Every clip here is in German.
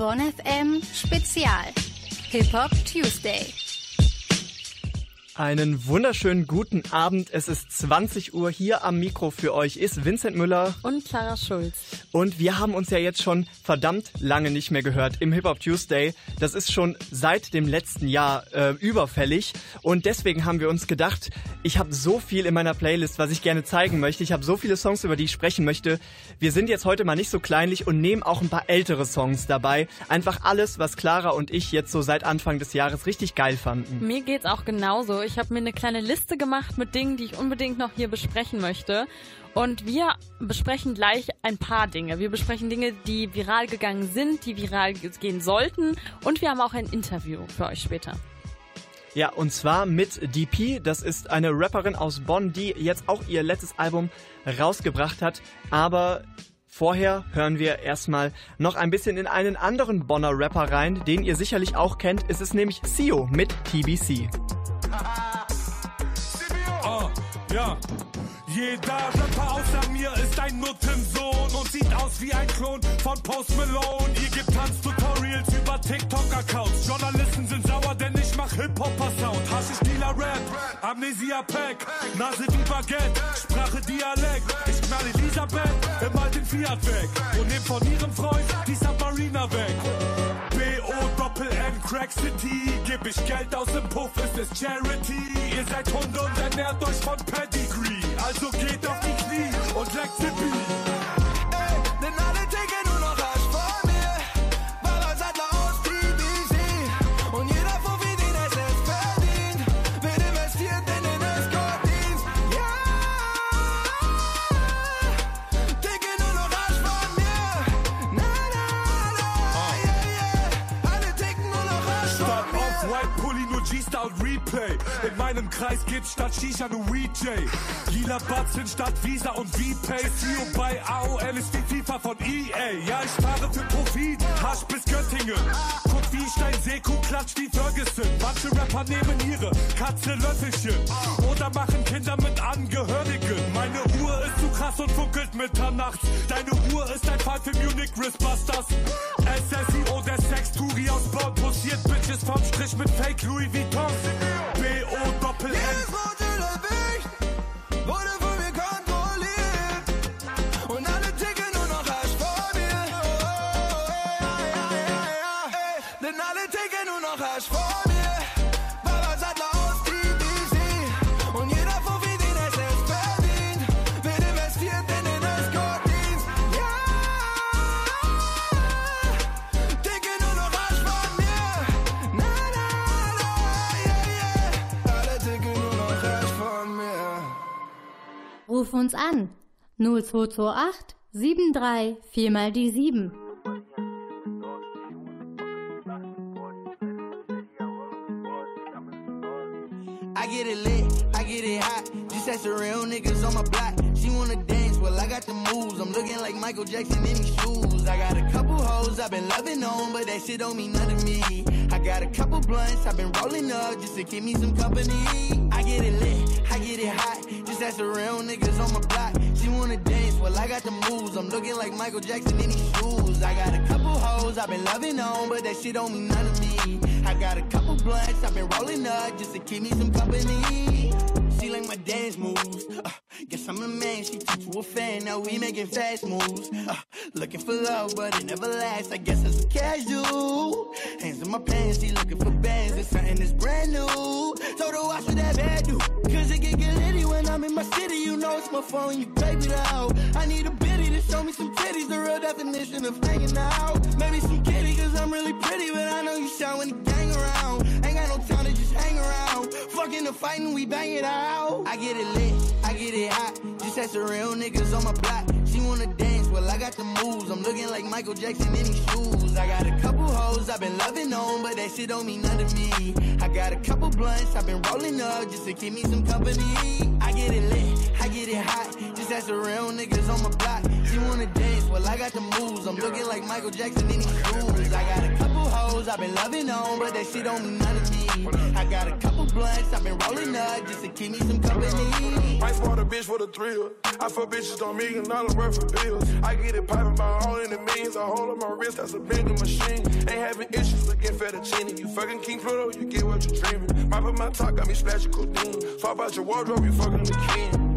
Bonn FM Spezial Hip Hop Tuesday. Einen wunderschönen guten Abend. Es ist 20 Uhr. Hier am Mikro für euch ist Vincent Müller und Clara Schulz. Und wir haben uns ja jetzt schon verdammt lange nicht mehr gehört im Hip Hop Tuesday. Das ist schon seit dem letzten Jahr äh, überfällig. Und deswegen haben wir uns gedacht, ich habe so viel in meiner Playlist, was ich gerne zeigen möchte. Ich habe so viele Songs, über die ich sprechen möchte. Wir sind jetzt heute mal nicht so kleinlich und nehmen auch ein paar ältere Songs dabei. Einfach alles, was Clara und ich jetzt so seit Anfang des Jahres richtig geil fanden. Mir geht's auch genauso. Ich habe mir eine kleine Liste gemacht mit Dingen, die ich unbedingt noch hier besprechen möchte. Und wir besprechen gleich ein paar Dinge. Wir besprechen Dinge, die viral gegangen sind, die viral gehen sollten. Und wir haben auch ein Interview für euch später. Ja, und zwar mit DP. Das ist eine Rapperin aus Bonn, die jetzt auch ihr letztes Album rausgebracht hat. Aber Vorher hören wir erstmal noch ein bisschen in einen anderen Bonner Rapper rein, den ihr sicherlich auch kennt. Es ist nämlich Sio mit TBC. Ja. Jeder Rapper außer mir ist ein Nuttensohn und sieht aus wie ein Klon von Post Malone. Ihr gebt Tanztutorials über TikTok-Accounts. Journalisten sind sauer, denn ich mach Hip-Hopper-Sound. Haschisch-Dealer Rap, Amnesia-Pack, Nase wie Baguette, Sprache Dialekt. Ich knall Elisabeth im alten Fiat weg und nehm von ihrem Freund die Submariner weg. Crack City. Geb ich Geld aus dem Puff, ist es Charity. Ihr seid Hunde und ernährt euch von Pedigree. Also geht auf die Knie und leckt den Beat. In meinem Kreis gibt's statt Shisha nur WeJ. Lila Batzen statt Visa und VPay. CEO bei AOL ist wie FIFA von EA. Ja, ich fahre für Profit, Hasch bis Göttingen. Guck wie ich dein Seku klatscht wie Ferguson. Manche Rapper nehmen ihre Katze Löffelchen. Oder machen Kinder mit Angehörigen. Meine Uhr ist zu krass und funkelt mitternachts. Deine Uhr ist ein Fall für Munich Wristbusters. SSIO, der Sex-Turi aus Bonn. Posiert Bitches vom Strich mit Fake Louis Vuitton. B-O-Doppel-N. Ruf uns an 0228 73 4 mal die 7. I get it lit, I get it hot. Just as the real niggas on my block. She wanna dance, well I got the moves. I'm looking like Michael Jackson in these shoes. I got a couple hoes I've been loving on, but that shit don't mean nothing to me. I got a couple blunts I've been rolling up just to keep me some company. I get it lit, I get it hot. The real niggas on my block. She wanna dance, well I got the moves. I'm looking like Michael Jackson in these shoes. I got a couple hoes I've been loving on, but that shit don't mean nothing to me. I got a couple blunts I've been rolling up just to keep me some company. She like my dance moves. Uh, guess I'm a man, she turned to a fan. Now we making fast moves. Uh, looking for love, but it never lasts. I guess it's a casual. Hands in my pants, she looking for bands. It's something that's brand new. Told her watch what that bad do. Cause it get litty when I'm in my city. You know it's my phone, you me out. I need a bitty to show me some titties. The real definition of hanging out. Maybe some kitty, cause I'm really pretty. But I know you shout when the gang around. No time to just hang around. Fucking the fighting, we bang it out. I get it lit, I get it hot. Just as the real niggas on my block. She wanna dance, well I got the moves. I'm looking like Michael Jackson in these shoes. I got a couple hoes I've been loving on, but that shit don't mean nothing to me. I got a couple blunts I've been rolling up just to keep me some company. I get it lit, I get it hot. Just as the real niggas on my block. She wanna dance, well I got the moves. I'm looking like Michael Jackson in these shoes. I got a couple hoes I've been loving on, but that shit don't mean nothing to me. I got a couple blunts, I've been rolling up just to keep me some company. Might spot a bitch for the thrill. I fuck bitches don't million dollar worth of bills. I get it poppin' by all in the millions. I hold on my wrist, that's a bending machine. Ain't having issues looking fettuccine. You fucking King Pluto, you get what you're dreaming. Mop up my top, got me splashing codeine. Swap out your wardrobe, you fucking the king.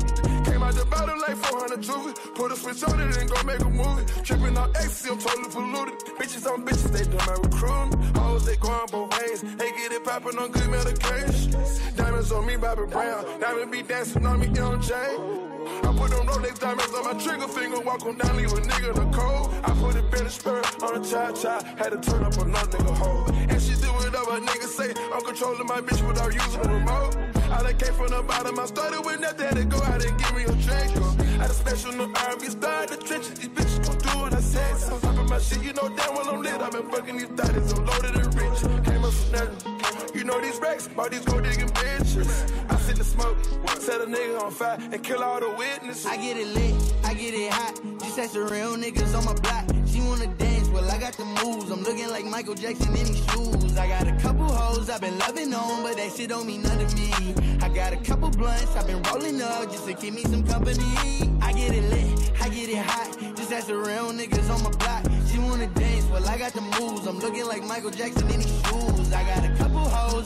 Out the bottom like 400 jewelry. Put a switch on it and go make a movie. Tripping on ecstasy, I'm totally polluted. Bitches on bitches, they done my recruiting. Hoes, they going both ways. They get it poppin' on good medication. Diamonds on me, Bobby Brown. Diamond be dancing on me, Young I put them Rolex diamonds on my trigger finger, walk on down, leave a nigga in the cold. I put a Bentley spirit on a cha cha, had to turn up another nigga hole. And she do whatever nigga say, I'm controlling my bitch without using a remote. I done came from the bottom, I started with nothing, to go out and me a drink. I had a special new R&B star in the trenches, these bitches gon' do what I say. So top of my shit, you know damn well I'm lit, i been fucking these thotties, I'm loaded and rich. Came up from nothing, you know these racks, all these gold digging bitches. I sit the smoke, set a nigga on fire, and kill all the witnesses. I get it lit, I get it hot. Just as the real niggas on my block. She wanna dance, well I got the moves. I'm looking like Michael Jackson in these shoes. I got a couple hoes I've been loving on, but that shit don't mean nothing to me. I got a couple blunts I've been rolling up just to keep me some company. I get it lit, I get it hot. Just as the real niggas on my block. She wanna dance, well I got the moves. I'm looking like Michael Jackson in these shoes. I got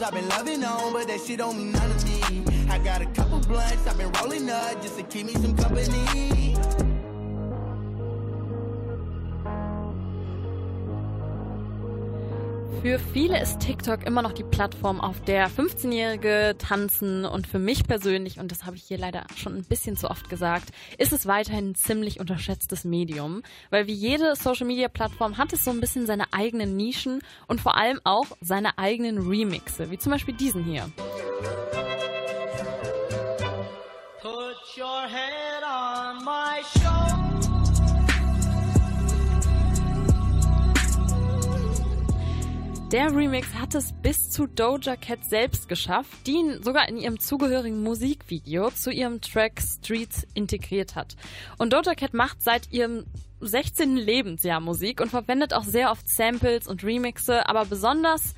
I've been loving on, but that shit don't mean nothing to me. I got a couple blunts I've been rolling up just to keep me some company. Für viele ist TikTok immer noch die Plattform, auf der 15-Jährige tanzen und für mich persönlich, und das habe ich hier leider schon ein bisschen zu oft gesagt, ist es weiterhin ein ziemlich unterschätztes Medium, weil wie jede Social-Media-Plattform hat es so ein bisschen seine eigenen Nischen und vor allem auch seine eigenen Remixe, wie zum Beispiel diesen hier. Der Remix hat es bis zu Doja Cat selbst geschafft, die ihn sogar in ihrem zugehörigen Musikvideo zu ihrem Track Streets integriert hat. Und Doja Cat macht seit ihrem 16. Lebensjahr Musik und verwendet auch sehr oft Samples und Remixe, aber besonders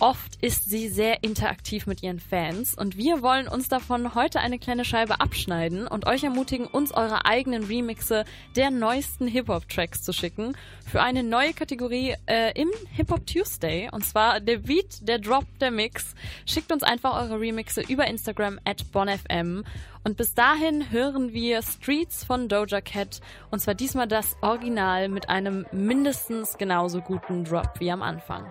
oft ist sie sehr interaktiv mit ihren Fans und wir wollen uns davon heute eine kleine Scheibe abschneiden und euch ermutigen, uns eure eigenen Remixe der neuesten Hip-Hop-Tracks zu schicken für eine neue Kategorie äh, im Hip-Hop Tuesday und zwar der Beat, der Drop, der Mix. Schickt uns einfach eure Remixe über Instagram at bonfm und bis dahin hören wir Streets von Doja Cat und zwar diesmal das Original mit einem mindestens genauso guten Drop wie am Anfang.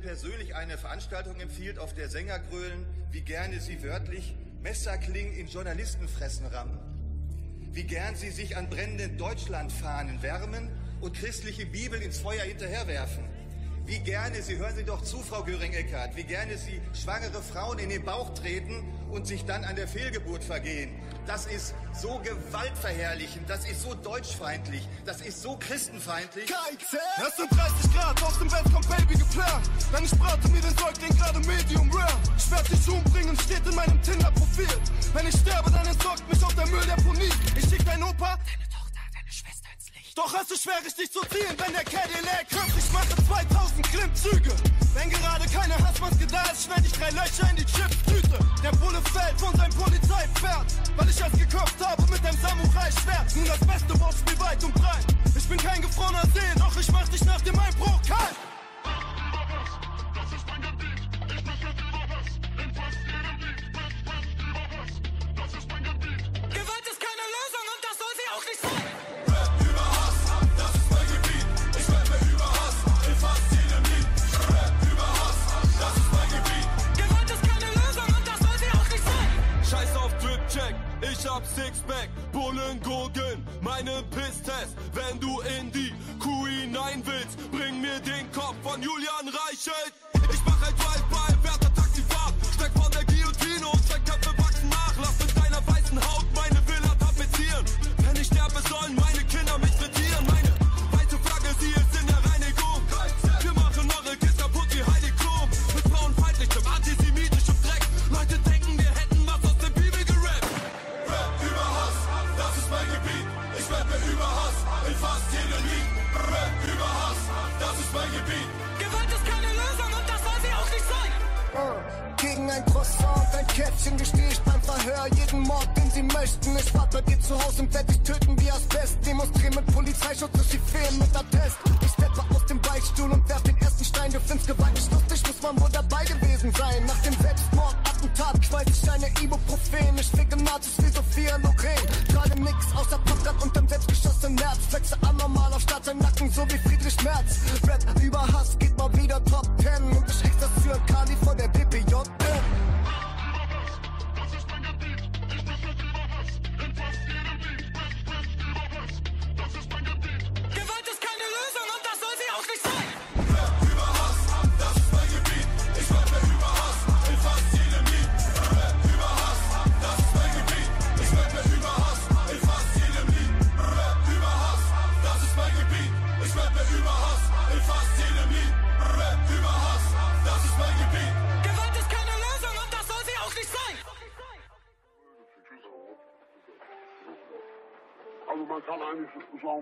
persönlich eine Veranstaltung empfiehlt, auf der Sänger grölen, wie gerne sie wörtlich Messerklingen in Journalistenfressen rammen, wie gern sie sich an brennenden Deutschlandfahnen wärmen und christliche Bibel ins Feuer hinterherwerfen. Wie gerne, Sie hören Sie doch zu, Frau Göring-Eckardt, wie gerne Sie schwangere Frauen in den Bauch treten und sich dann an der Fehlgeburt vergehen. Das ist so gewaltverherrlichend, das ist so deutschfeindlich, ist so christenfeindlich. KIZ! Erst in 30 Grad, aus dem Bett kommt Baby geplant. Dann ich brate mir den Säugling gerade medium rare. Ich werde dich umbringen, steht in meinem Tinder-Profil. Wenn ich sterbe, dann entsorgt mich auf der Müll der Ich schick dein Opa, deine Tochter, deine Schwester ins Licht. Doch hast du schwer, richtig zu ziehen, wenn der Cadillac kommt. Ich mache 2000 Klimmzüge. Wenn gerade keine Hassmaske da ist, schneide ich drei Löcher in die Chipstüte. Der Bulle fällt und ein Polizeipferd, weil ich erst geköpft habe mit einem Samurai-Schwert. Nun das beste Wortspiel weit und breit. Ich bin kein gefrorener See, doch ich mach dich nach dem Einbruch kalt.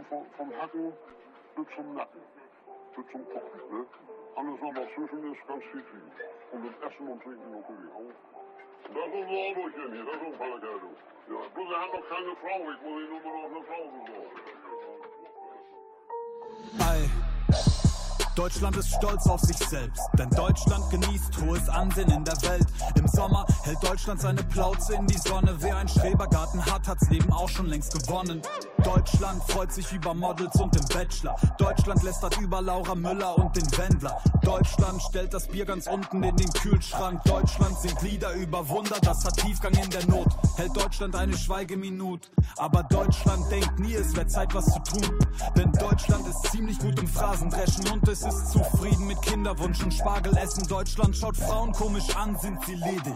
vom, vom Hacken bis zum Nacken, bis zum Kochen. Ne? Alles, was dazwischen ist, ganz viel kriegen. Und das Essen und Trinken natürlich auch. Das ist unser Autorchen hier, das ist unser Kerl. Ja, bloß er hat noch keine Frau, ich muss ihn nur mal eine Frau besorgen. Hi. Deutschland ist stolz auf sich selbst, denn Deutschland genießt hohes Ansehen in der Welt. Im Sommer hält Deutschland seine Plauze in die Sonne. Wer einen Schrebergarten hat, hat's Leben auch schon längst gewonnen. Deutschland freut sich über Models und den Bachelor. Deutschland lästert über Laura Müller und den Wendler. Deutschland stellt das Bier ganz unten in den Kühlschrank. Deutschland singt Lieder über Wunder, das hat Tiefgang in der Not. Hält Deutschland eine Schweigeminute. Aber Deutschland denkt nie, es wäre Zeit, was zu tun. Denn Deutschland ist ziemlich gut im Phrasendreschen und es ist zufrieden mit Kinderwunsch und Spargel essen. Deutschland schaut Frauen komisch an, sind sie ledig.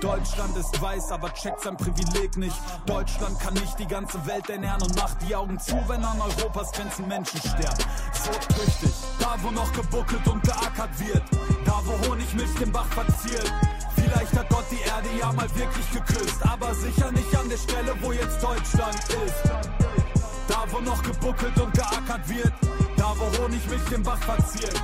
Deutschland ist weiß, aber checkt sein Privileg nicht. Deutschland kann nicht die ganze Welt ernähren und macht die Augen zu, wenn an Europas Grenzen Menschen sterben. So tüchtig, da wo noch gebuckelt und geackert wird, da wo Honigmilch den Bach verziert. Vielleicht hat Gott die Erde ja mal wirklich geküsst, aber sicher nicht an der Stelle, wo jetzt Deutschland ist. Da wo noch gebuckelt und geackert wird, da wo Honigmilch den Bach verziert.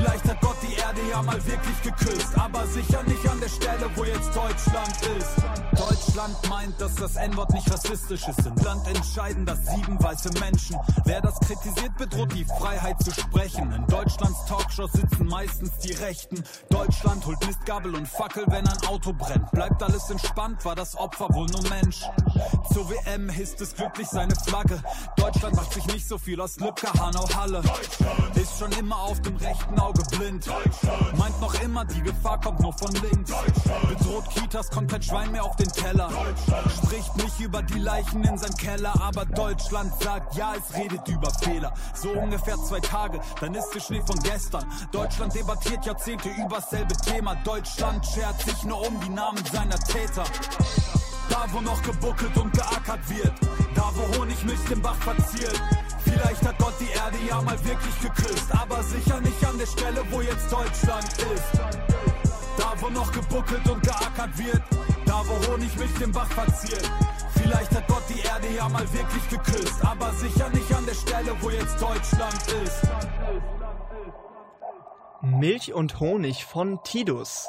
Vielleicht hat Gott die Erde ja mal wirklich geküsst, aber sicher nicht an der Stelle, wo jetzt Deutschland ist. Deutschland meint, dass das N-Wort nicht rassistisch ist. Im Land entscheiden das sieben weiße Menschen. Wer das kritisiert, bedroht die Freiheit zu sprechen. In Deutschlands Talkshows sitzen meistens die Rechten. Deutschland holt Mistgabel und Fackel, wenn ein Auto brennt. Bleibt alles entspannt, war das Opfer wohl nur Mensch. Zur WM hisst es glücklich seine Flagge. Deutschland macht sich nicht so viel aus Lübcke, Hanau, Halle. Ist schon immer auf dem rechten Auge blind. Meint noch immer, die Gefahr kommt nur von links. Bedroht Kitas, kommt kein Schwein mehr auf den Teller. Spricht nicht über die Leichen in seinem Keller, aber Deutschland sagt, ja, es redet über Fehler. So ungefähr zwei Tage, dann ist der Schnee von gestern. Deutschland debattiert Jahrzehnte über dasselbe Thema. Deutschland schert sich nur um die Namen seiner Täter. Da, wo noch gebuckelt und geackert wird. Da, wo Honigmilch den Bach verziert. Vielleicht hat Gott die Erde ja mal wirklich geküsst. Aber sicher nicht an der Stelle, wo jetzt Deutschland ist. Da, wo noch gebuckelt und geackert wird. Da, wo Honigmilch den Bach verziert. Vielleicht hat Gott die Erde ja mal wirklich geküsst. Aber sicher nicht an der Stelle, wo jetzt Deutschland ist. Milch und Honig von Tidus.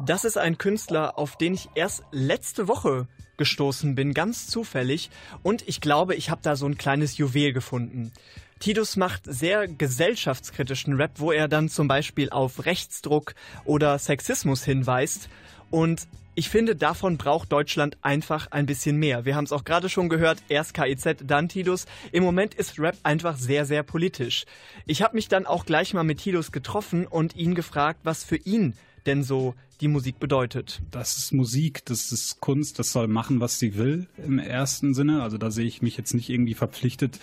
Das ist ein Künstler, auf den ich erst letzte Woche gestoßen bin, ganz zufällig. Und ich glaube, ich habe da so ein kleines Juwel gefunden. Tidus macht sehr gesellschaftskritischen Rap, wo er dann zum Beispiel auf Rechtsdruck oder Sexismus hinweist. Und ich finde, davon braucht Deutschland einfach ein bisschen mehr. Wir haben es auch gerade schon gehört, erst KIZ, dann Tidus. Im Moment ist Rap einfach sehr, sehr politisch. Ich habe mich dann auch gleich mal mit Tidus getroffen und ihn gefragt, was für ihn denn so die Musik bedeutet. Das ist Musik, das ist Kunst, das soll machen, was sie will im ersten Sinne. Also da sehe ich mich jetzt nicht irgendwie verpflichtet,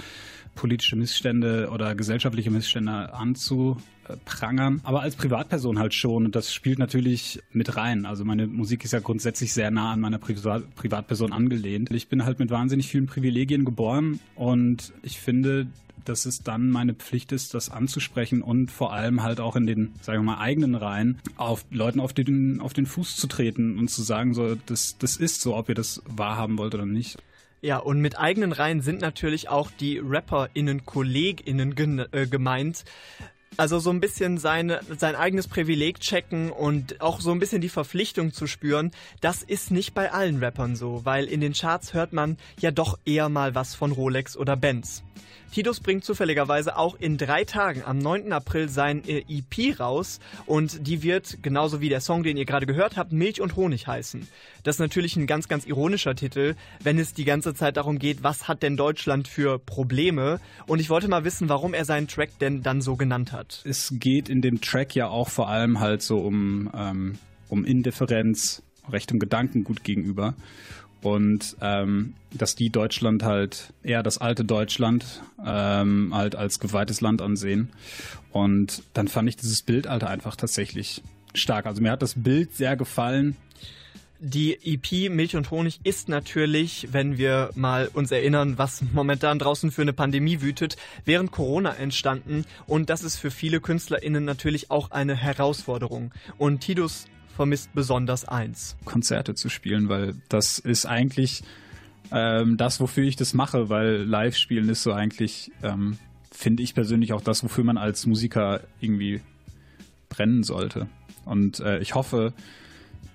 politische Missstände oder gesellschaftliche Missstände anzuprangern. Aber als Privatperson halt schon. Und das spielt natürlich mit rein. Also meine Musik ist ja grundsätzlich sehr nah an meiner Privat Privatperson angelehnt. Ich bin halt mit wahnsinnig vielen Privilegien geboren und ich finde, dass es dann meine Pflicht ist, das anzusprechen und vor allem halt auch in den, sagen wir mal, eigenen Reihen auf Leuten auf den, auf den Fuß zu treten und zu sagen, so, das, das ist so, ob ihr das wahrhaben wollt oder nicht. Ja, und mit eigenen Reihen sind natürlich auch die RapperInnen, KollegInnen äh, gemeint. Also so ein bisschen seine, sein eigenes Privileg checken und auch so ein bisschen die Verpflichtung zu spüren, das ist nicht bei allen Rappern so, weil in den Charts hört man ja doch eher mal was von Rolex oder Benz. Tidus bringt zufälligerweise auch in drei Tagen am 9. April sein äh, EP raus und die wird, genauso wie der Song, den ihr gerade gehört habt, Milch und Honig heißen. Das ist natürlich ein ganz, ganz ironischer Titel, wenn es die ganze Zeit darum geht, was hat denn Deutschland für Probleme und ich wollte mal wissen, warum er seinen Track denn dann so genannt hat. Es geht in dem Track ja auch vor allem halt so um, ähm, um Indifferenz, Recht und Gedankengut gegenüber. Und ähm, dass die Deutschland halt eher das alte Deutschland ähm, halt als geweihtes Land ansehen. Und dann fand ich dieses Bild halt einfach tatsächlich stark. Also mir hat das Bild sehr gefallen. Die EP Milch und Honig ist natürlich, wenn wir mal uns erinnern, was momentan draußen für eine Pandemie wütet, während Corona entstanden und das ist für viele KünstlerInnen natürlich auch eine Herausforderung. Und Tidus vermisst besonders eins. Konzerte zu spielen, weil das ist eigentlich ähm, das, wofür ich das mache, weil Live-Spielen ist so eigentlich, ähm, finde ich persönlich auch das, wofür man als Musiker irgendwie brennen sollte. Und äh, ich hoffe,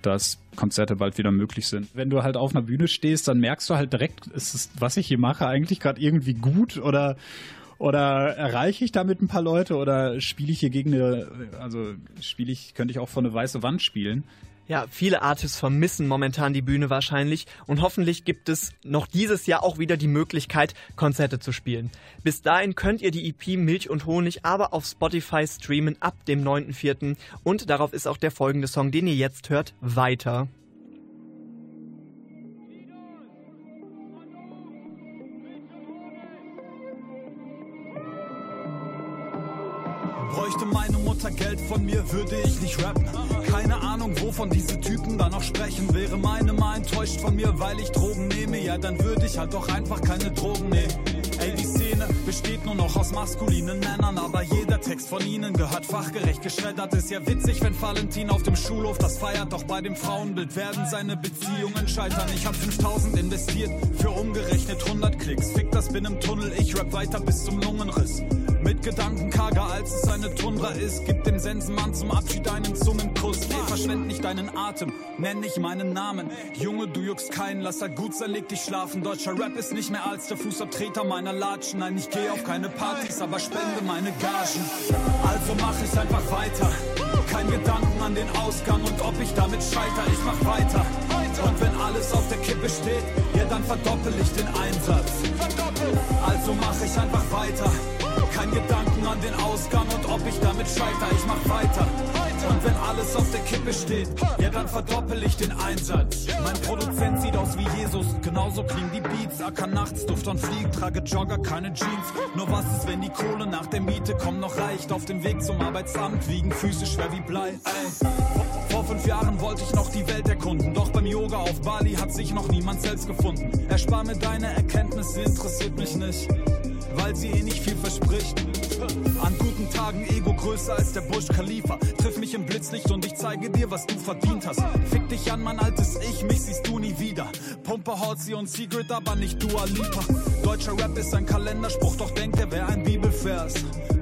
dass Konzerte bald wieder möglich sind. Wenn du halt auf einer Bühne stehst, dann merkst du halt direkt, ist es, was ich hier mache, eigentlich gerade irgendwie gut oder Oder erreiche ich damit ein paar Leute oder spiele ich hier gegen eine, also spiele ich, könnte ich auch vor eine weiße Wand spielen? Ja, viele Artists vermissen momentan die Bühne wahrscheinlich und hoffentlich gibt es noch dieses Jahr auch wieder die Möglichkeit, Konzerte zu spielen. Bis dahin könnt ihr die EP Milch und Honig aber auf Spotify streamen ab dem 9.4. und darauf ist auch der folgende Song, den ihr jetzt hört, weiter. Bräuchte meine Mutter Geld von mir, würde ich nicht rappen. Keine Ahnung, wovon diese Typen da noch sprechen. Wäre meine mal enttäuscht von mir, weil ich Drogen nehme, ja, dann würde ich halt doch einfach keine Drogen nehmen. Besteht nur noch aus maskulinen Männern, aber jeder Text von ihnen gehört fachgerecht geschreddert. Ist ja witzig, wenn Valentin auf dem Schulhof das feiert, doch bei dem Frauenbild werden seine Beziehungen scheitern. Ich hab 5000 investiert für umgerechnet 100 Klicks. Fick das bin im Tunnel, ich rap weiter bis zum Lungenriss. Mit Gedanken karger, als es eine Tundra ist. Gib dem Sensenmann zum Abschied einen Zungenkuss. Geh, verschwend nicht deinen Atem, nenn nicht meinen Namen. Junge, du juckst keinen, lass er gut sein, leg dich schlafen. Deutscher Rap ist nicht mehr als der Fußabtreter meiner Latschen. Nein, ich geh auf keine Partys, aber spende meine Gagen. Also mach ich einfach weiter. Kein Gedanken an den Ausgang und ob ich damit scheiter. Ich mach weiter. Und wenn alles auf der Kippe steht, ja dann verdoppel ich den Einsatz. Also mach ich einfach weiter. Kein Gedanken an den Ausgang und ob ich damit scheiter. Ich mach weiter. Und wenn alles auf der Kippe steht, ja dann verdoppel ich den Einsatz. Mein Produzent sieht aus wie Jesus, genauso klingen die Beats. Acker nachts, Duft und Flieg, trage Jogger, keine Jeans. Nur was ist, wenn die Kohle nach der Miete kommt noch reicht? Auf dem Weg zum Arbeitsamt wiegen Füße schwer wie Blei. Ey. Vor fünf Jahren wollte ich noch die Welt erkunden, doch beim Yoga auf Bali hat sich noch niemand selbst gefunden. Erspar mir deine Erkenntnisse, interessiert mich nicht, weil sie eh nicht viel verspricht. An guten Tagen Ego größer als der Bush Khalifa. Triff mich im Blitzlicht und ich zeige dir, was du verdient hast. Fick dich an, mein altes Ich, mich siehst du nie wieder. Pumpe Halsey und Secret, aber nicht Dua Lipa. Deutscher Rap ist ein Kalenderspruch, doch denkt er wäre ein Bibelvers.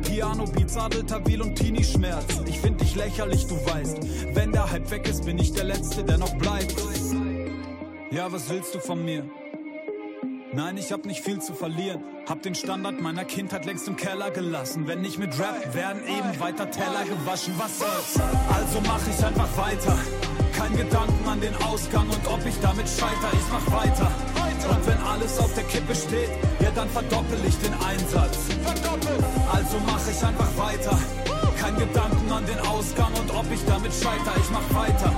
Piano, Beats, Adeltawil und Teenie Schmerz. Ich find dich lächerlich, du weißt. Wenn der Hype weg ist, bin ich der Letzte, der noch bleibt. Ja, was willst du von mir? Nein, ich hab nicht viel zu verlieren. Hab den Standard meiner Kindheit längst im Keller gelassen. Wenn nicht mit Rap, werden eben weiter Teller gewaschen. Was soll's? Also mach ich einfach weiter. Kein Gedanken an den Ausgang und ob ich damit scheiter. Ich mach weiter. Und wenn alles auf der Kippe steht, ja dann verdoppel ich den Einsatz. Also mach ich einfach weiter. Kein Gedanken an den Ausgang und ob ich damit scheiter. Ich mach weiter.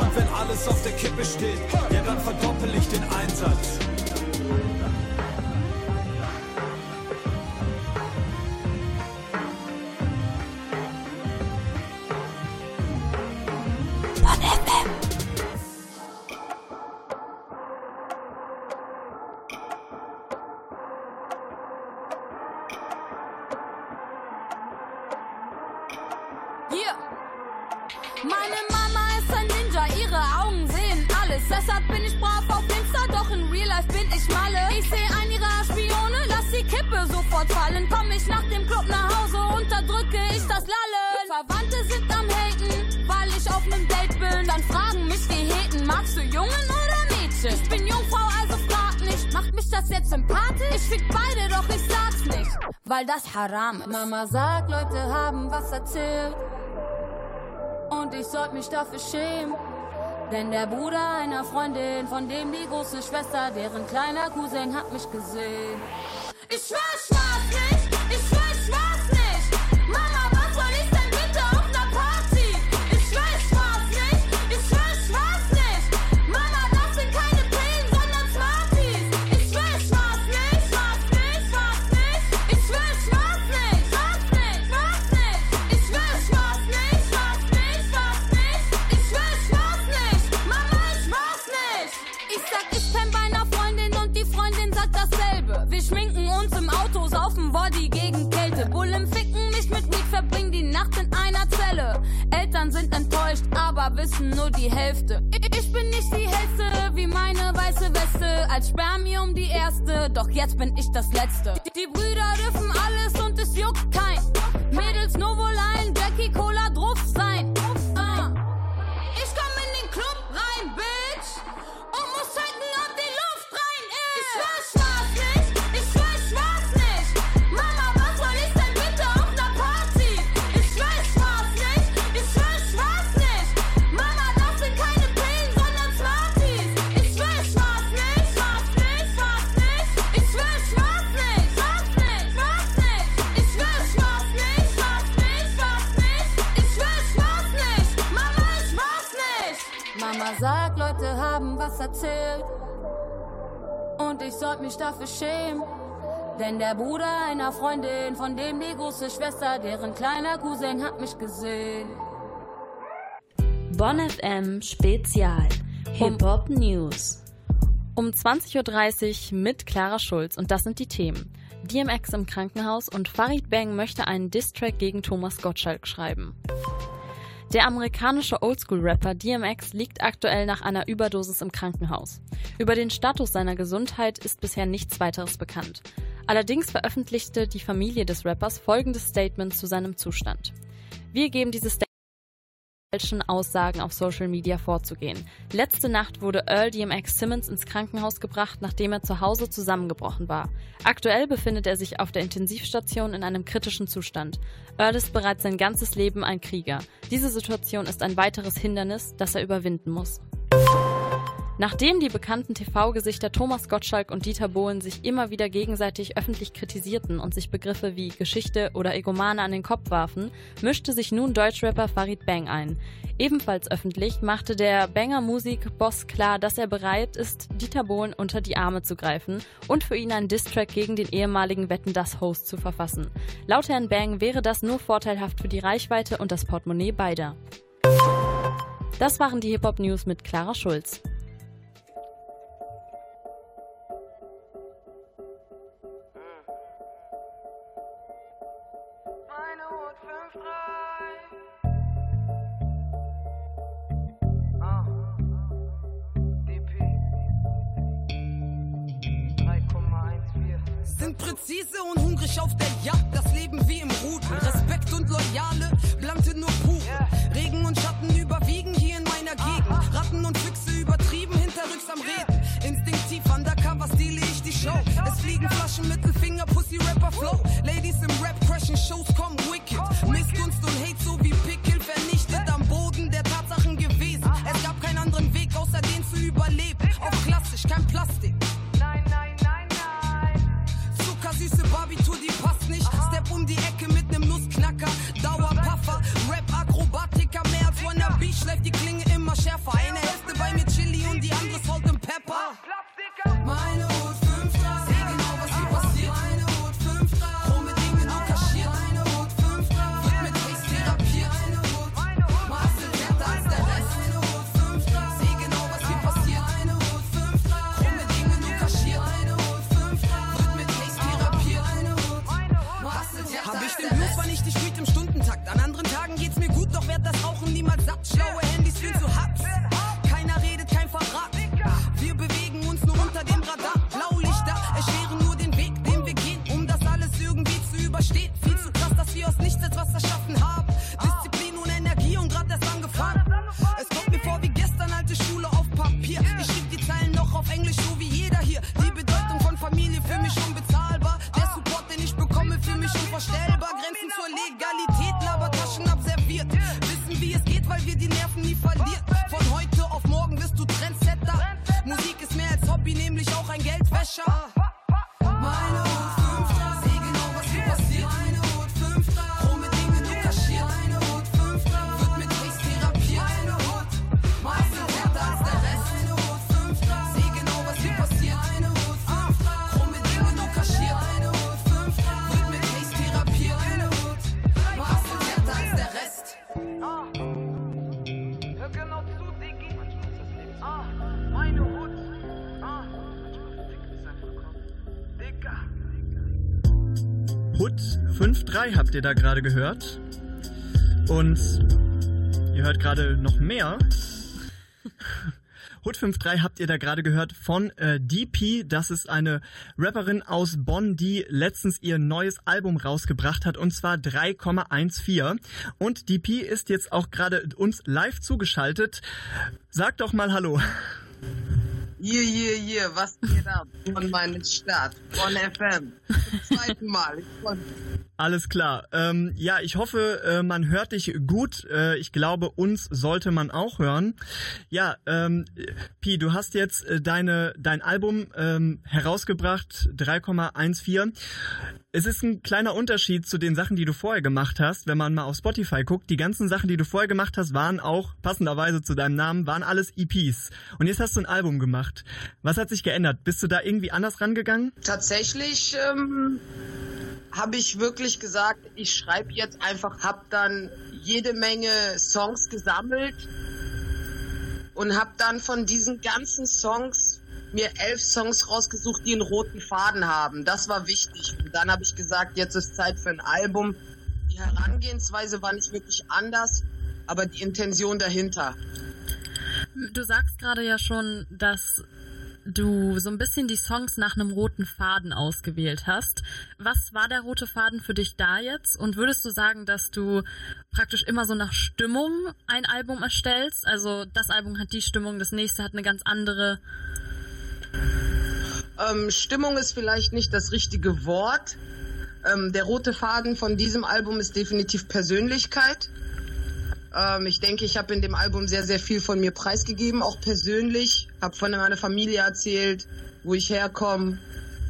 Und wenn alles auf der Kippe steht, ja dann verdoppel ich den Einsatz. Hier. Haram ist. Mama sagt, Leute haben was erzählt. Und ich sollte mich dafür schämen. Denn der Bruder einer Freundin, von dem die große Schwester, deren kleiner Cousin hat mich gesehen. Ich schwör, Eltern sind enttäuscht, aber wissen nur die Hälfte. Ich, bin nicht die hellste wie meine weiße Weste. Als Spermium die erste, doch jetzt bin ich das Letzte. Die, Brüder dürfen alles und es juckt kein. Sagt, Leute haben was erzählt. Und ich sollte mich dafür schämen. Denn der Bruder einer Freundin von dem die große Schwester, deren kleiner Cousin hat mich gesehen. Bonn FM Spezial Hip-Hop News. Um 20.30 Uhr mit Clara Schulz und das sind die Themen. DMX im Krankenhaus und Farid Bang möchte einen Distrack gegen Thomas Gottschalk schreiben. Der amerikanische Oldschool-Rapper DMX liegt aktuell nach einer Überdosis im Krankenhaus. Über den Status seiner Gesundheit ist bisher nichts weiteres bekannt. Allerdings veröffentlichte die Familie des Rappers folgendes Statement zu seinem Zustand. Wir geben dieses Statement falschen Aussagen auf Social Media vorzugehen. Letzte Nacht wurde Earl DMX Simmons ins Krankenhaus gebracht, nachdem er zu Hause zusammengebrochen war. Aktuell befindet er sich auf der Intensivstation in einem kritischen Zustand. Earl ist bereits sein ganzes Leben ein Krieger. Diese Situation ist ein weiteres Hindernis, das er überwinden muss. Nachdem die bekannten TV-Gesichter Thomas Gottschalk und Dieter Bohlen sich immer wieder gegenseitig öffentlich kritisierten und sich Begriffe wie Geschichte oder Egomane an den Kopf warfen, mischte sich nun Deutschrapper Farid Bang ein. Ebenfalls öffentlich machte der Banger-Musik-Boss klar, dass er bereit ist, Dieter Bohlen unter die Arme zu greifen und für ihn einen Distrack gegen den ehemaligen Wetten das Host zu verfassen. Laut Herrn Bang wäre das nur vorteilhaft für die Reichweite und das Portemonnaie beider. Das waren die Hip-Hop-News mit Clara Schulz. Sind präzise und hungrig auf der Jagd, das Leben wie im Rudel. Respekt und Loyale, Blante nur pur. Regen und Schatten überwiegen hier in meiner Gegend. Ratten und Füchse übertrieben, hinterrücks am Reden. Instinktiv undercover stehle ich die Show. Es fliegen Flaschen, Mittelfinger, Pussy Rapper Flow. Ladies im Rap crashen, Shows kommen wicked. Missgunst und Hate so wie Pickel habt ihr da gerade gehört. Und ihr hört gerade noch mehr. Hut 5.3 habt ihr da gerade gehört von äh, DP. Das ist eine Rapperin aus Bonn, die letztens ihr neues Album rausgebracht hat und zwar 3,14. Und DP ist jetzt auch gerade uns live zugeschaltet. Sag doch mal Hallo. Yeah, yeah, yeah, was geht ab? Von meiner Stadt, von FM. Zweiten Mal. Alles klar. Ähm, ja, ich hoffe, äh, man hört dich gut. Äh, ich glaube, uns sollte man auch hören. Ja, ähm, Pi, du hast jetzt äh, deine dein Album ähm, herausgebracht, 3,14. Es ist ein kleiner Unterschied zu den Sachen, die du vorher gemacht hast. Wenn man mal auf Spotify guckt, die ganzen Sachen, die du vorher gemacht hast, waren auch passenderweise zu deinem Namen, waren alles EPs. Und jetzt hast du ein Album gemacht. Was hat sich geändert? Bist du da irgendwie anders rangegangen? Tatsächlich ähm, habe ich wirklich gesagt, ich schreibe jetzt einfach, habe dann jede Menge Songs gesammelt und habe dann von diesen ganzen Songs mir elf Songs rausgesucht, die einen roten Faden haben. Das war wichtig. Und dann habe ich gesagt, jetzt ist Zeit für ein Album. Die Herangehensweise war nicht wirklich anders, aber die Intention dahinter. Du sagst gerade ja schon, dass du so ein bisschen die Songs nach einem roten Faden ausgewählt hast. Was war der rote Faden für dich da jetzt? Und würdest du sagen, dass du praktisch immer so nach Stimmung ein Album erstellst? Also das Album hat die Stimmung, das nächste hat eine ganz andere. Ähm, Stimmung ist vielleicht nicht das richtige Wort. Ähm, der rote Faden von diesem Album ist definitiv Persönlichkeit. Ähm, ich denke, ich habe in dem Album sehr, sehr viel von mir preisgegeben, auch persönlich. Habe von meiner Familie erzählt, wo ich herkomme,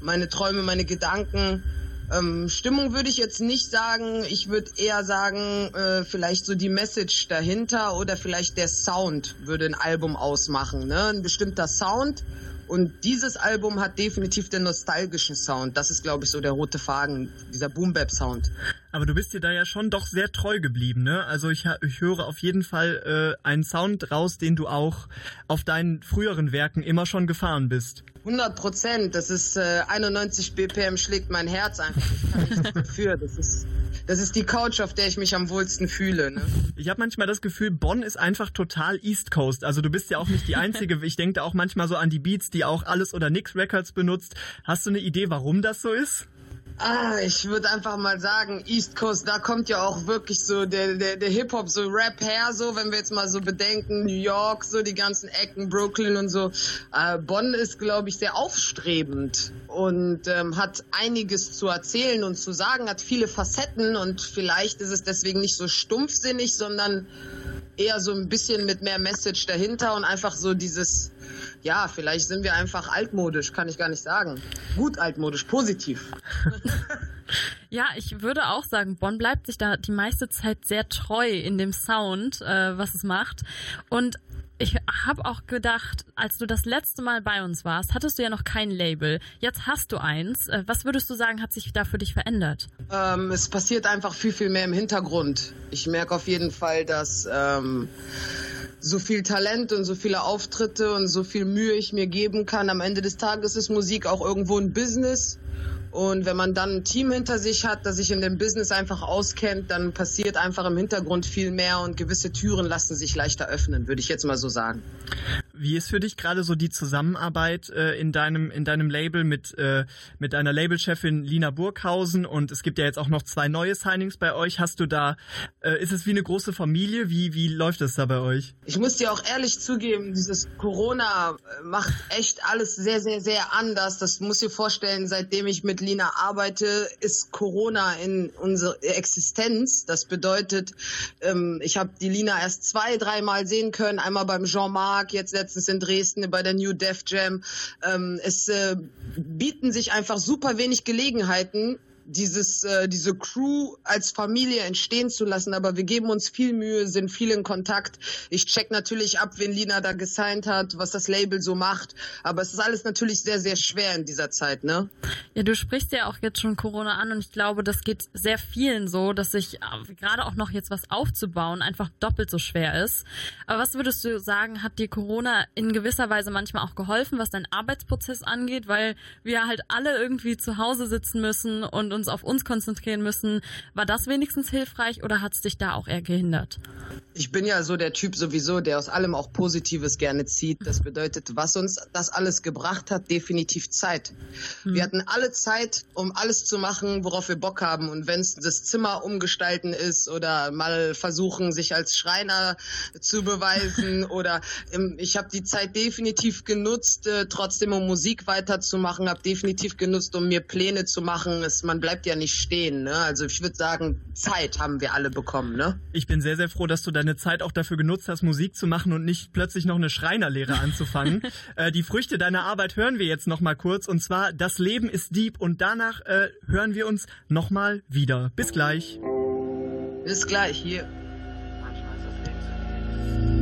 meine Träume, meine Gedanken. Ähm, Stimmung würde ich jetzt nicht sagen. Ich würde eher sagen, äh, vielleicht so die Message dahinter oder vielleicht der Sound würde ein Album ausmachen. Ne? Ein bestimmter Sound. Und dieses Album hat definitiv den nostalgischen Sound. Das ist, glaube ich, so der rote Faden, dieser Boom-Bap-Sound. Aber du bist dir da ja schon doch sehr treu geblieben, ne? Also ich, ich höre auf jeden Fall äh, einen Sound raus, den du auch auf deinen früheren Werken immer schon gefahren bist. 100 Prozent. Das ist äh, 91 BPM schlägt mein Herz einfach. Ich kann nichts dafür. Das ist, das ist die Couch, auf der ich mich am wohlsten fühle. Ne? Ich habe manchmal das Gefühl, Bonn ist einfach total East Coast. Also du bist ja auch nicht die Einzige. Ich denke da auch manchmal so an die Beats, die auch alles oder nix Records benutzt. Hast du eine Idee, warum das so ist? Ah, ich würde einfach mal sagen, East Coast, da kommt ja auch wirklich so der, der, der Hip-Hop, so Rap her, so, wenn wir jetzt mal so bedenken, New York, so die ganzen Ecken, Brooklyn und so. Äh, Bonn ist, glaube ich, sehr aufstrebend und ähm, hat einiges zu erzählen und zu sagen, hat viele Facetten und vielleicht ist es deswegen nicht so stumpfsinnig, sondern eher so ein bisschen mit mehr Message dahinter und einfach so dieses, ja, vielleicht sind wir einfach altmodisch, kann ich gar nicht sagen. Gut altmodisch, positiv. Ja, ich würde auch sagen, Bonn bleibt sich da die meiste Zeit sehr treu in dem Sound, äh, was es macht. Und ich habe auch gedacht, als du das letzte Mal bei uns warst, hattest du ja noch kein Label. Jetzt hast du eins. Äh, Was würdest du sagen, hat sich da für dich verändert? Ähm, es passiert einfach viel, viel mehr im Hintergrund. Ich merke auf jeden Fall, dass ähm, so viel Talent und so viele Auftritte und so viel Mühe ich mir geben kann. Am Ende des Tages ist Musik auch irgendwo ein Business. Und wenn man dann ein Team hinter sich hat, das sich in dem Business einfach auskennt, dann passiert einfach im Hintergrund viel mehr und gewisse Türen lassen sich leichter öffnen, würde ich jetzt mal so sagen. Wie ist für dich gerade so die Zusammenarbeit äh, in deinem in deinem Label mit äh, mit deiner Labelchefin Lina Burghausen und es gibt ja jetzt auch noch zwei neue Signings bei euch. Hast du da äh, ist es wie eine große Familie? Wie wie läuft es da bei euch? Ich muss dir auch ehrlich zugeben, dieses Corona äh, macht echt alles sehr, sehr, sehr anders. Das muss dir vorstellen, seitdem ich mit Lina arbeite, ist Corona in unsere Existenz. Das bedeutet, ähm, ich habe die Lina erst zwei, dreimal sehen können. Einmal beim Jean-Marc, jetzt letztens in Dresden bei der New Def Jam. Ähm, es äh, bieten sich einfach super wenig Gelegenheiten, dieses, äh, diese Crew als Familie entstehen zu lassen, aber wir geben uns viel Mühe, sind viel in Kontakt. Ich check natürlich ab, wen Lina da gesigned hat, was das Label so macht, aber es ist alles natürlich sehr, sehr schwer in dieser Zeit, ne? Ja, du sprichst ja auch jetzt schon Corona an und ich glaube, das geht sehr vielen so, dass sich äh, gerade auch noch jetzt was aufzubauen einfach doppelt so schwer ist. Aber was würdest du sagen, hat dir Corona in gewisser Weise manchmal auch geholfen, was deinen Arbeitsprozess angeht, weil wir halt alle irgendwie zu Hause sitzen müssen und und uns auf uns konzentrieren müssen. War das wenigstens hilfreich oder hat es dich da auch eher gehindert? Ich bin ja so der Typ sowieso, der aus allem auch Positives gerne zieht. Das bedeutet, was uns das alles gebracht hat, definitiv Zeit. Wir hatten alle Zeit, um alles zu machen, worauf wir Bock haben. Und wenn es das Zimmer umgestalten ist oder mal versuchen, sich als Schreiner zu beweisen oder ähm, ich habe die Zeit definitiv genutzt, äh, trotzdem um Musik weiterzumachen, habe definitiv genutzt, um mir Pläne zu machen. Es, man bleibt ja nicht stehen. Ne? Also ich würde sagen, Zeit haben wir alle bekommen. Ne? Ich bin sehr, sehr froh, dass du deine Zeit auch dafür genutzt hast, Musik zu machen und nicht plötzlich noch eine Schreinerlehre anzufangen. äh, die Früchte deiner Arbeit hören wir jetzt noch mal kurz und zwar Das Leben ist Dieb und danach äh, hören wir uns noch mal wieder. Bis gleich. Bis gleich hier. Hat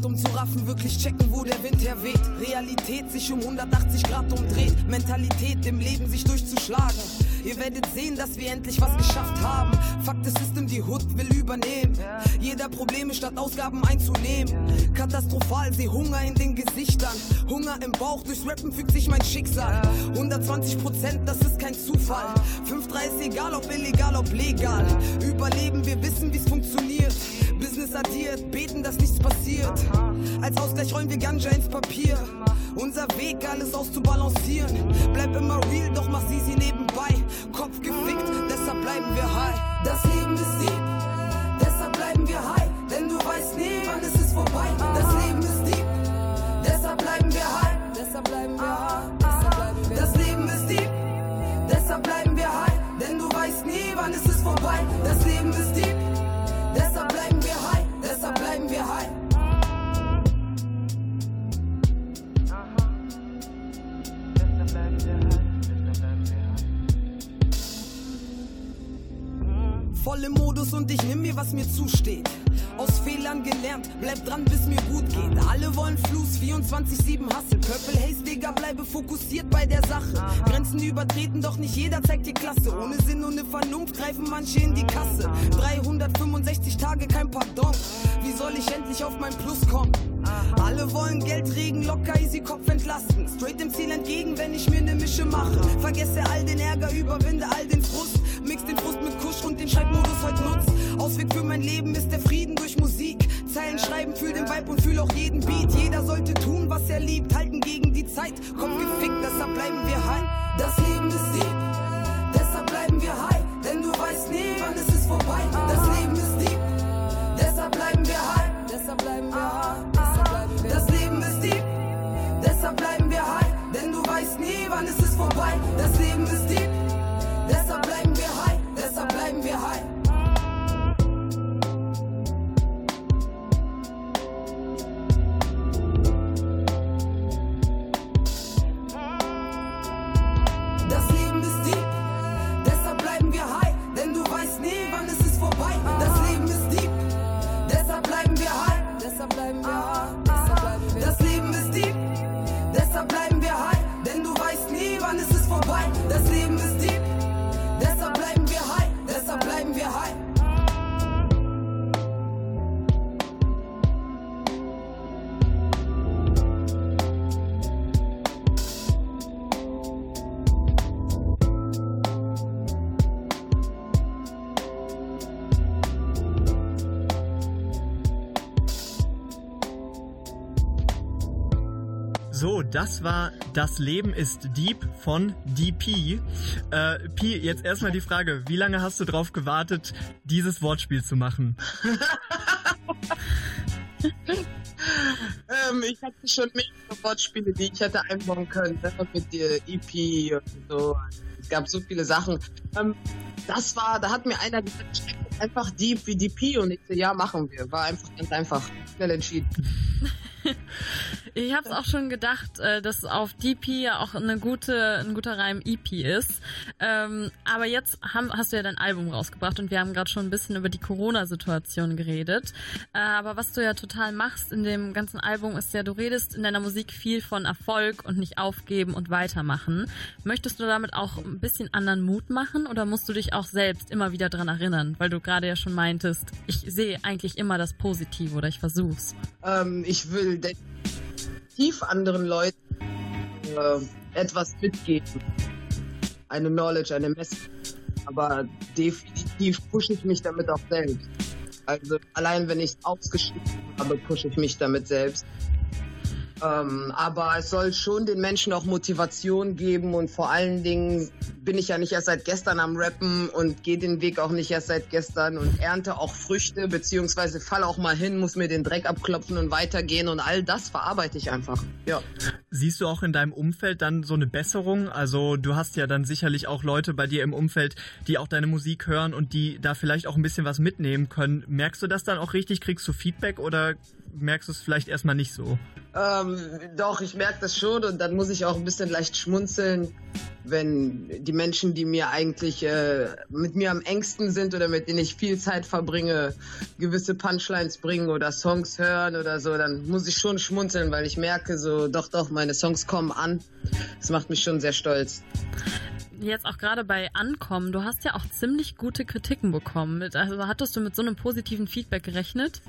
gedauert, um zu raffen, wirklich checken, wo der Wind herweht. Realität sich um 180 Grad umdreht. Mentalität im Leben sich durchzuschlagen. Ihr werdet sehen, dass wir endlich was geschafft haben. Fakt, das System, die Hood will übernehmen. Jeder Probleme statt Ausgaben einzunehmen. Katastrophal, seh Hunger in den Gesichtern. Hunger im Bauch, durchs Rappen fügt sich mein Schicksal. 120 Prozent, das ist kein Zufall. 5-3 ist egal, ob illegal, ob legal. Überleben, wir wissen, wie's funktioniert. Business addiert, beten, dass nichts passiert. Als Ausgleich rollen wir Ganja ins Papier. Unser Weg, alles auszubalancieren. Bleib immer real, doch mach sie sie nebenbei. Kopf gefickt, deshalb bleiben wir high. Das Leben ist deep, deshalb bleiben wir high. Denn du weißt nie, wann es ist vorbei. Das Leben ist deep, deshalb bleiben wir high. Deshalb bleiben wir high. Das Leben ist deep, deshalb bleiben wir high. Denn du weißt nie, wann es ist vorbei. Das Leben ist deep, Voll im Modus und ich nimm mir, was mir zusteht. Aus Fehlern gelernt, bleib dran, bis mir gut geht. Alle wollen Fluss, 24-7 Hustle. Purple Haze, Digga, bleibe fokussiert bei der Sache. Grenzen übertreten, doch nicht jeder zeigt die Klasse. Ohne Sinn und Vernunft greifen manche in die Kasse. 365 Tage, kein Pardon. Wie soll ich endlich auf mein Plus kommen? Alle wollen Geld regen, locker easy Kopf entlasten. Straight dem Ziel entgegen, wenn ich mir ne Mische mache. Vergesse all den Ärger, überwinde all den Frust. Mix den Frust mit Kusch und den Schreibmodus heute nutz. Ausweg für mein Leben ist der Frieden durch Musik. Zeilen schreiben, fühl den Vibe und fühl auch jeden Beat. Jeder sollte tun, was er liebt, halten gegen die Zeit. Kopf gefickt, deshalb bleiben wir high. Das Leben ist deep, deshalb bleiben wir high. Denn du weißt nie, wann es ist vorbei. Das Leben ist deep, deshalb bleiben wir high. Deshalb bleiben wir high. Deshalb bleiben wir high. Denn du weißt nie, wann es ist vorbei. Das Leben ist deep, deshalb bleiben wir high. Deshalb bleiben wir high. Das war Das Leben ist Deep von DP. Äh, Pi, jetzt erstmal die Frage, wie lange hast du drauf gewartet, dieses Wortspiel zu machen? ähm, ich hatte schon mehrere Wortspiele, die ich hätte einbauen können. ne, Mit der EP und so. Es gab so viele Sachen. Ähm, das war, da hat mir einer gesagt, einfach Deep wie DP und ich so, ja, machen wir. War einfach ganz einfach. Schnell entschieden. Ich habe es auch schon gedacht, äh, dass auf DP ja auch eine gute, ein guter Reim EP ist. Ähm, aber jetzt hast du ja dein Album rausgebracht und wir haben gerade schon ein bisschen über die Corona-Situation geredet. Äh, aber was du ja total machst in dem ganzen Album ist ja, du redest in deiner Musik viel von Erfolg und nicht aufgeben und weitermachen. Möchtest du damit auch ein bisschen anderen Mut machen oder musst du dich auch selbst immer wieder dran erinnern? Weil du gerade ja schon meintest, ich sehe eigentlich immer das Positive oder ich versuch's. Ähm, ich will definitiv anderen Leuten äh, etwas mitgeben. Eine Knowledge, eine Message. Aber definitiv pushe ich mich damit auch selbst. Also allein wenn ich es ausgeschrieben habe, pushe ich mich damit selbst. Ähm, aber es soll schon den Menschen auch Motivation geben und vor allen Dingen bin ich ja nicht erst seit gestern am Rappen und gehe den Weg auch nicht erst seit gestern und ernte auch Früchte, beziehungsweise fall auch mal hin, muss mir den Dreck abklopfen und weitergehen und all das verarbeite ich einfach. Ja. Siehst du auch in deinem Umfeld dann so eine Besserung? Also du hast ja dann sicherlich auch Leute bei dir im Umfeld, die auch deine Musik hören und die da vielleicht auch ein bisschen was mitnehmen können. Merkst du das dann auch richtig? Kriegst du Feedback oder merkst du es vielleicht erstmal nicht so? Ähm, doch, ich merke das schon und dann muss ich auch ein bisschen leicht schmunzeln, wenn die Menschen, die mir eigentlich äh, mit mir am engsten sind oder mit denen ich viel Zeit verbringe, gewisse Punchlines bringen oder Songs hören oder so, dann muss ich schon schmunzeln, weil ich merke so, doch, doch, meine Songs kommen an. Das macht mich schon sehr stolz jetzt auch gerade bei Ankommen, du hast ja auch ziemlich gute Kritiken bekommen. Also hattest du mit so einem positiven Feedback gerechnet?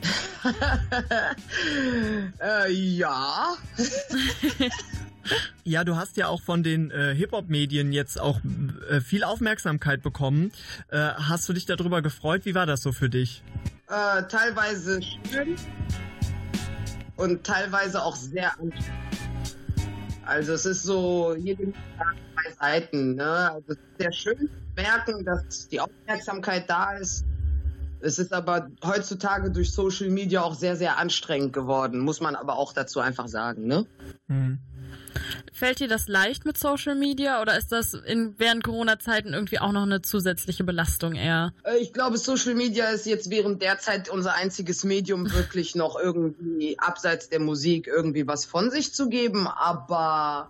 äh, ja. Ja, du hast ja auch von den äh, Hip-Hop-Medien jetzt auch äh, viel Aufmerksamkeit bekommen. Äh, hast du dich darüber gefreut? Wie war das so für dich? Äh, teilweise schön und teilweise auch sehr anstrengend. Also es ist so jeden Tag zwei Seiten. Ne? Also es ist sehr schön zu merken, dass die Aufmerksamkeit da ist. Es ist aber heutzutage durch Social Media auch sehr, sehr anstrengend geworden, muss man aber auch dazu einfach sagen. Ne? Mhm. Fällt dir das leicht mit Social Media oder ist das in, während Corona-Zeiten irgendwie auch noch eine zusätzliche Belastung eher? Ich glaube, Social Media ist jetzt während der Zeit unser einziges Medium, wirklich noch irgendwie abseits der Musik irgendwie was von sich zu geben. Aber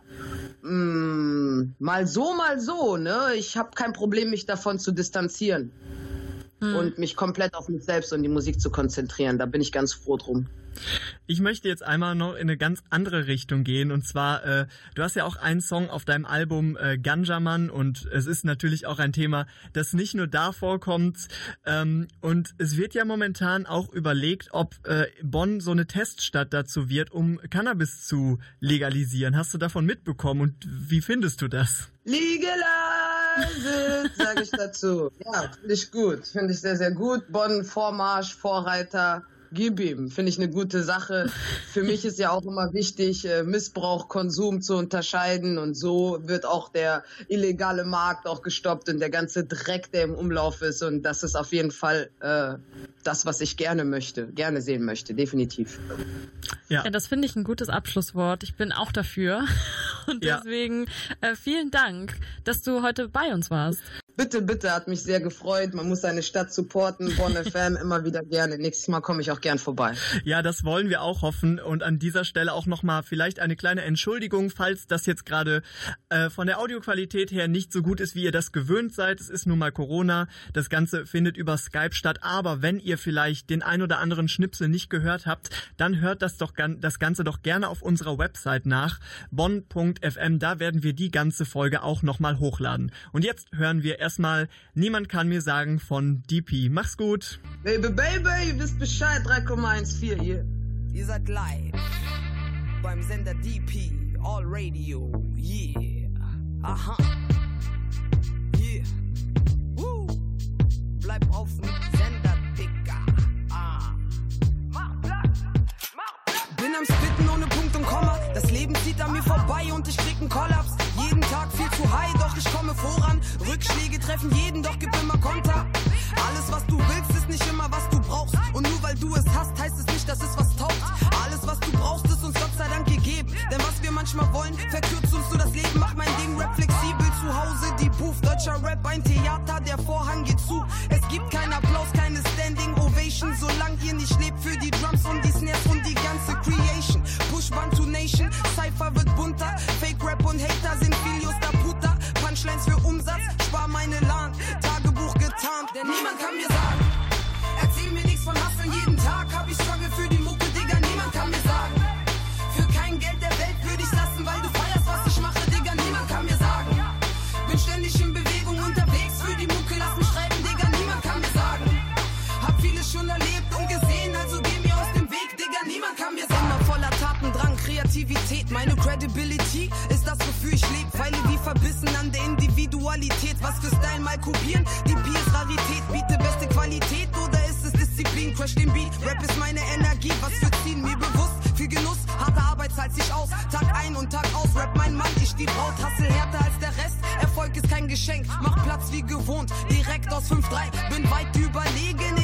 mh, mm, mal so, mal so. Ne? Ich habe kein Problem, mich davon zu distanzieren. Hm. Und mich komplett auf mich selbst und die Musik zu konzentrieren. Da bin ich ganz froh drum. Ich möchte jetzt einmal noch in eine ganz andere Richtung gehen und zwar, äh, du hast ja auch einen Song auf deinem Album äh, Ganjaman und es ist natürlich auch ein Thema, das nicht nur da vorkommt ähm, und es wird ja momentan auch überlegt, ob äh, Bonn so eine Teststadt dazu wird, um Cannabis zu legalisieren. Hast du davon mitbekommen und wie findest du das? Legalize, sage ich dazu. Ja, finde ich gut, finde ich sehr, sehr gut. Bonn, Vormarsch, Vorreiter gib ihm. Finde ich eine gute Sache. Für mich ist ja auch immer wichtig, äh, Missbrauch, Konsum zu unterscheiden und so wird auch der illegale Markt auch gestoppt und der ganze Dreck, der im Umlauf ist und das ist auf jeden Fall äh, das, was ich gerne möchte, gerne sehen möchte, definitiv. Ja, ja das finde ich ein gutes Abschlusswort. Ich bin auch dafür und deswegen ja. äh, vielen Dank, dass du heute bei uns warst. Bitte, bitte, hat mich sehr gefreut. Man muss seine Stadt supporten. Bonn FM immer wieder gerne. Nächstes Mal komme ich auch gern vorbei. Ja, das wollen wir auch hoffen. Und an dieser Stelle auch nochmal vielleicht eine kleine Entschuldigung, falls das jetzt gerade äh, von der Audioqualität her nicht so gut ist, wie ihr das gewöhnt seid. Es ist nun mal Corona. Das Ganze findet über Skype statt. Aber wenn ihr vielleicht den ein oder anderen Schnipsel nicht gehört habt, dann hört das doch das Ganze doch gerne auf unserer Website nach. bonn.fm. Da werden wir die ganze Folge auch nochmal hochladen. Und jetzt hören wir erstmal Niemand kann mir sagen von DP. Mach's gut. Baby, baby, ihr wisst Bescheid, 3,14 hier. Ihr seid live beim Sender DP, All Radio, yeah. Aha. Yeah. Woo. Bleib auf dem Sender, Dicker. Ah. Mach Platz, mach Platz. Bin am Spitten ohne Punkt und Komma. Das Leben zieht an mir vorbei und ich krieg einen Kollaps. Jeden Tag viel zu high, doch ich komme voran. Rückschläge treffen jeden, doch gib immer Konter. Alles, was du willst, ist nicht immer, was du brauchst. Und nur weil du es hast, heißt es nicht, dass es was taugt. Alles, was du brauchst, ist uns Gott sei Dank gegeben. Denn was wir manchmal wollen, verkürzt uns nur das Leben. Mach mein Ding Rap flexibel zu Hause. Die Booth, deutscher Rap, ein Theater, der Vorhang geht zu. Es gibt keinen Applaus, keine Standing Ovation, solange ihr nicht lebt für die Drums und die Snares und die ganze Creation. Was für Style mal kopieren? Die Bier Rarität. Biete beste Qualität oder ist es Disziplin? Crash den Beat. Rap ist meine Energie. Was für Ziehen? Mir bewusst. Viel Genuss. Harte Arbeit zahlt sich aus. Tag ein und Tag aus. Rap mein Mann. Ich die Braut. Hassel härter als der Rest. Erfolg ist kein Geschenk. Mach Platz wie gewohnt. Direkt aus 5-3. Bin weit überlegen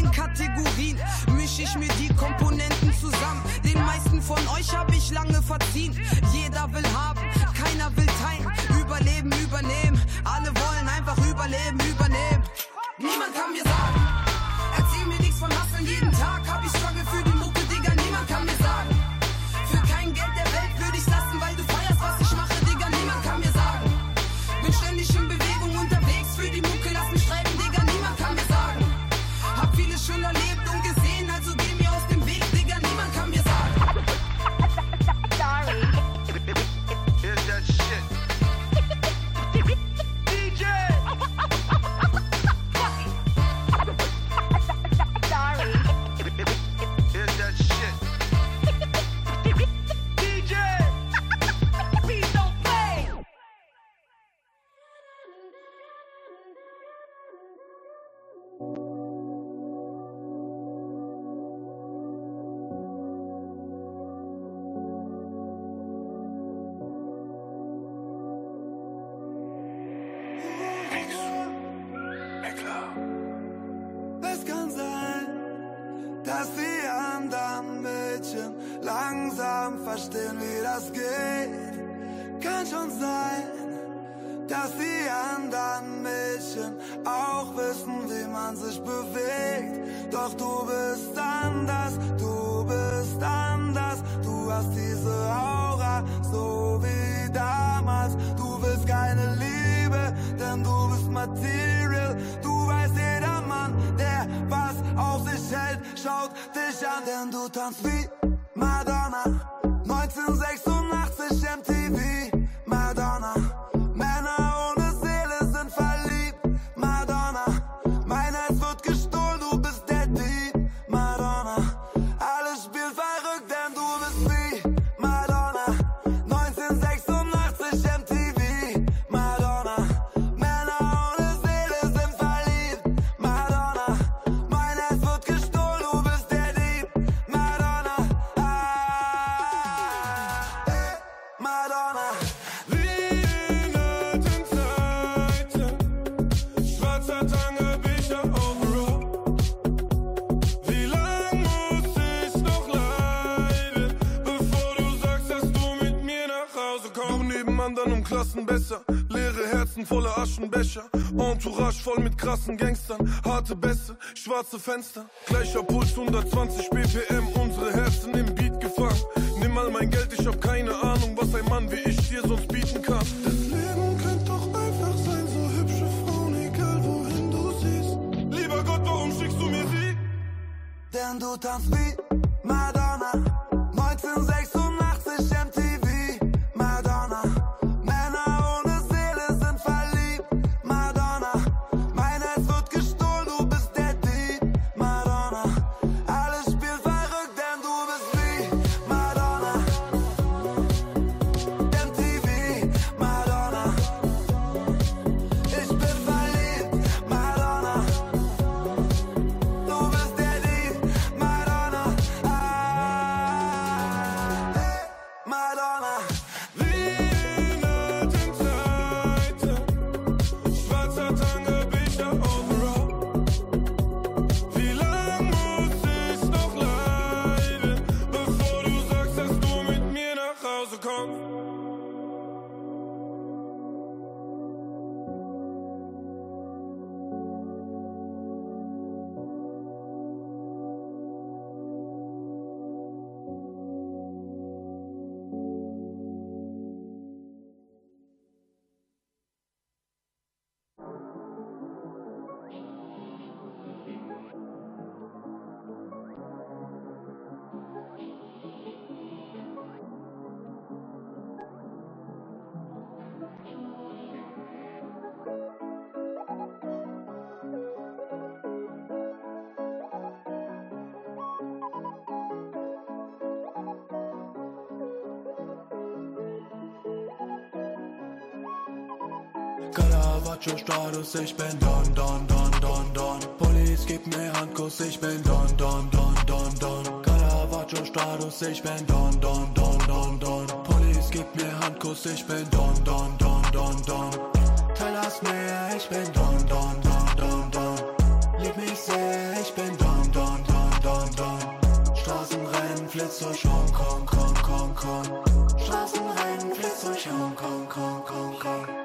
langsam verstehen, wie das geht. Kann schon sein, dass die anderen Mädchen auch wissen, wie man sich bewegt. Doch du bist anders, du bist anders. Du hast diese Aura, so wie damals. Du willst keine Liebe, denn du bist Material. Du weißt, jeder Mann, der was auf sich hält, schaut dich an, denn du tanzt wie Madonna. 1986 MTV, Madonna. Männer Klassen besser, leere Herzen voller Aschenbecher, Entourage voll mit krassen Gangstern, harte Bässe, schwarze Fenster, gleicher Puls 120 BPM, unsere Herzen im Beat gefangen. Nimm mal mein Geld, ich hab keine Ahnung, was ein Mann wie ich dir sonst bieten kann. Das Leben könnte doch einfach sein, so hübsche Frauen, egal wohin du siehst. Lieber Gott, warum schickst du mir sie? Denn du tanzt wie Madonna 1986 Caravaggio-Status, ich bin Don, Don, Don, Don, Don. Police, gib mir Handkuss, ich bin Don, Don, Don, Don, Don. Caravaggio-Status, ich bin Don, Don, Don, Don, Don. Police, gib mir Handkuss, ich bin Don, Don, Don, Don, Don. Us mehr, ich bin Don, Don, Don, Don, Don. Lieb mich sehr, ich bin Don, Don, Don, Don, Don. Straßenrennen, Flitz durch Hongkong, Kong, Kong, Kong. Straßenrennen, Flitz durch Hongkong, Kong, Kong, Kong.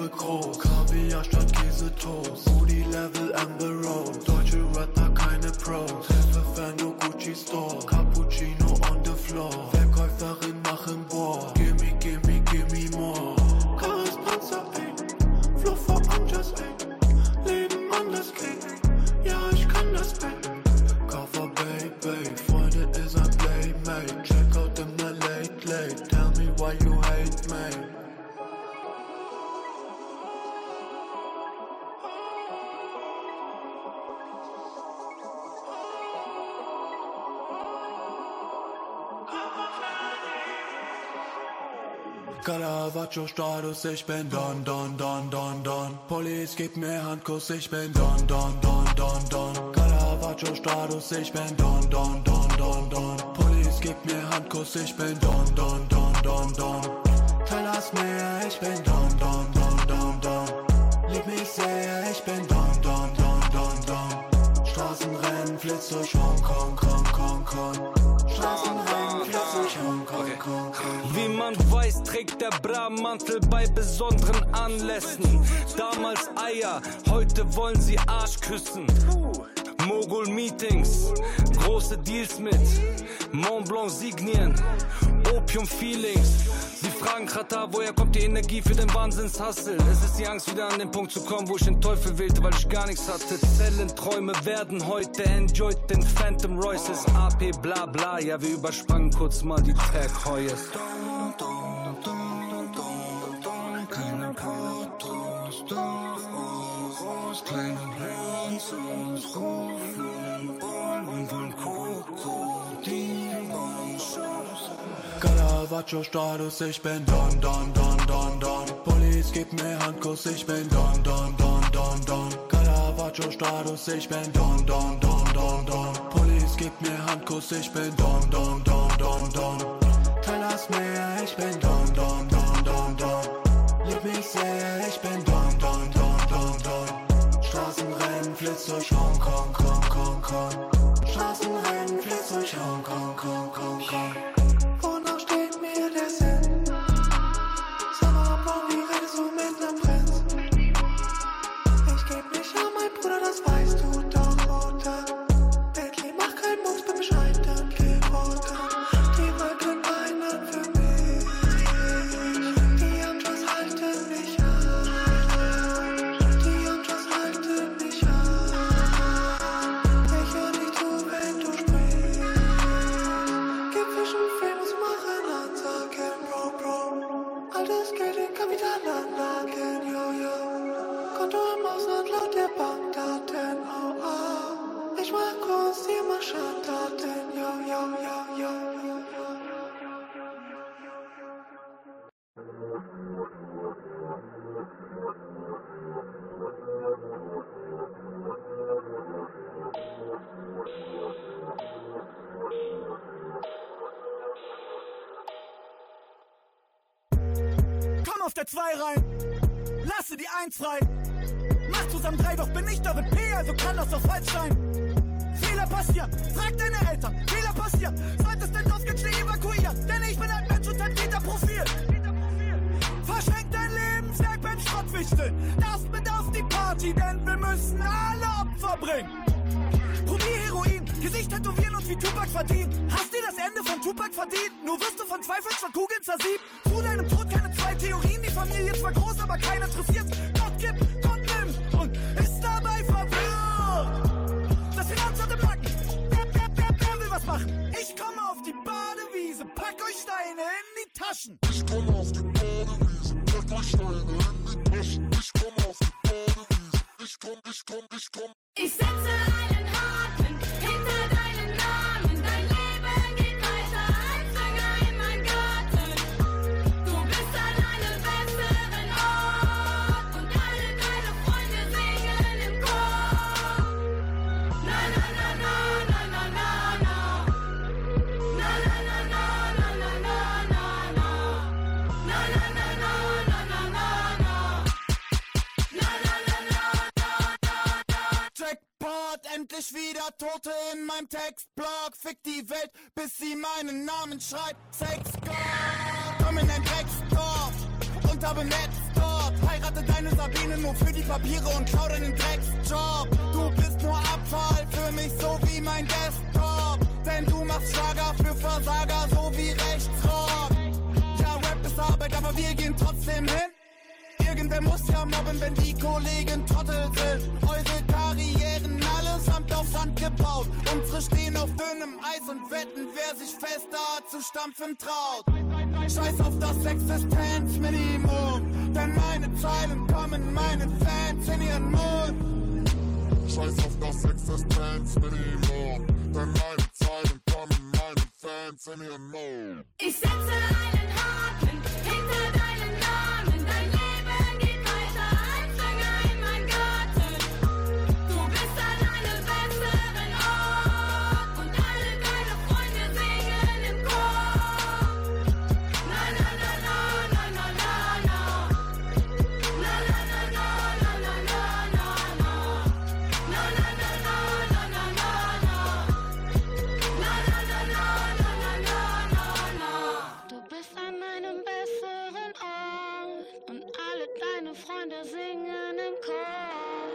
Lebe groß. Kaviar statt Käsetoast. Moody Level Amber Road. Deutsche Rapper, keine Pros. Treffe Fan, Gucci Store. Cappuccino on the floor. Verkäuferin machen Bohr. Caravaggio-Status, ich bin Don, Don, Don, Don, Don. Police, gib mir Handkuss, ich bin Don, Don, Don, Don, Don. Caravaggio-Status, ich bin Don, Don, Don, Don, Don. Police, gib mir Handkuss, ich bin Don, Don, Don, Don, Don. Us mehr, ich bin Don, Don, Don, Don, Don. Lieb mich sehr, ich bin Don, Don, Don, Don, Don. Straßenrennen, Flitz durch Hongkong, Kong, Kong, Kong. Straßenrennen, Wie man weiß, trägt der Bra-Mantel bei besonderen Anlässen. Damals Eier, heute wollen sie Arsch küssen. Mogul-Meetings, große Deals mit Mont Blanc-Signien, Opium-Feelings. Sie fragen Katar, woher kommt die Energie für den Wahnsinnshassel? Es ist die Angst, wieder an den Punkt zu kommen, wo ich den Teufel wählte, weil ich gar nichts hatte. Zellenträume werden heute enjoyed den Phantom Royces. AP bla bla, ja, wir übersprangen kurz mal die Tag Heues. Keine Portos, Dorf, Oros, kleine Blinzos, rufen, wollen von Krokodilbonschuss. Caravaggio-Status, ich bin Don, Don, Don, Don, Don. Police, gib mir Handkuss, ich bin Don, Don, Don, Don, Don. Caravaggio-Status, ich bin Don, Don, Don, Don, Don. Police, gib mir Handkuss, ich bin Don, Don, Don, Don, Don. Us mehr, ich bin Don, Don, Don, Don, Don. Lieb mich sehr, ich bin Don, Don, Don, Don, Don. Straßenrennen, Flitz durch Hongkong, auf der 2 rein, lasse die 1 frei. Mach zusammen 3, doch bin ich David P., also kann das doch falsch sein. Fehler passieren, frag deine Eltern, Fehler passieren. Solltest den Dorfgitschli evakuieren, denn ich bin ein Mensch und ein Gitterprofil. Verschenk dein Lebenswerk beim Schrottwichteln. Das mit auf die Party, denn wir müssen alle Opfer bringen. Probier Heroin, Gesicht tätowieren und wie Tupac verdient. Hast dir das Ende von Tupac verdient? Nur wirst du von Zweifeln statt Kugeln zersiebt. Zu deinem Tod zwei Theorien. Die Familie zwar groß, aber keiner interessiert. Gott gibt, Gott nimmt und ist dabei verwirrt. Das Finanzamt im Nacken. Wer, wer, wer, wer will was machen? Ich komme auf die Badewiese, pack euch Steine in die Taschen. Ich komme auf die Badewiese, pack euch Steine in die Taschen. Ich komme auf die Badewiese. Ich komm, ich komm, ich komm. Ich setze einen Haken ja Tote in meinem Textblog. Fick die Welt, bis sie meinen Namen schreibt. Sex God, komm in dein Drecksdorf und habe Netz dort. Heirate deine Sabine nur für die Papiere und klau deinen Drecksjob. Du bist nur Abfall für mich, so wie mein Desktop. Denn du machst Schlager für Versager, so wie Rechtsrock. Ja, Rap ist Arbeit, aber wir gehen trotzdem hin. Irgendwer muss ja mobben, wenn die Kollegen Trottel sind. Eure Karrieren allesamt auf Sand gebaut. Unsere stehen auf dünnem Eis und wetten, wer sich fester zu stampfen traut. Scheiß auf das Existenzminimum, denn meine Zeilen kommen meinen Fans in ihren Mund. Scheiß auf das Existenzminimum, denn meine Zeilen kommen meinen Fans in ihren Mund. Ich setze einen Freunde singen im Chor.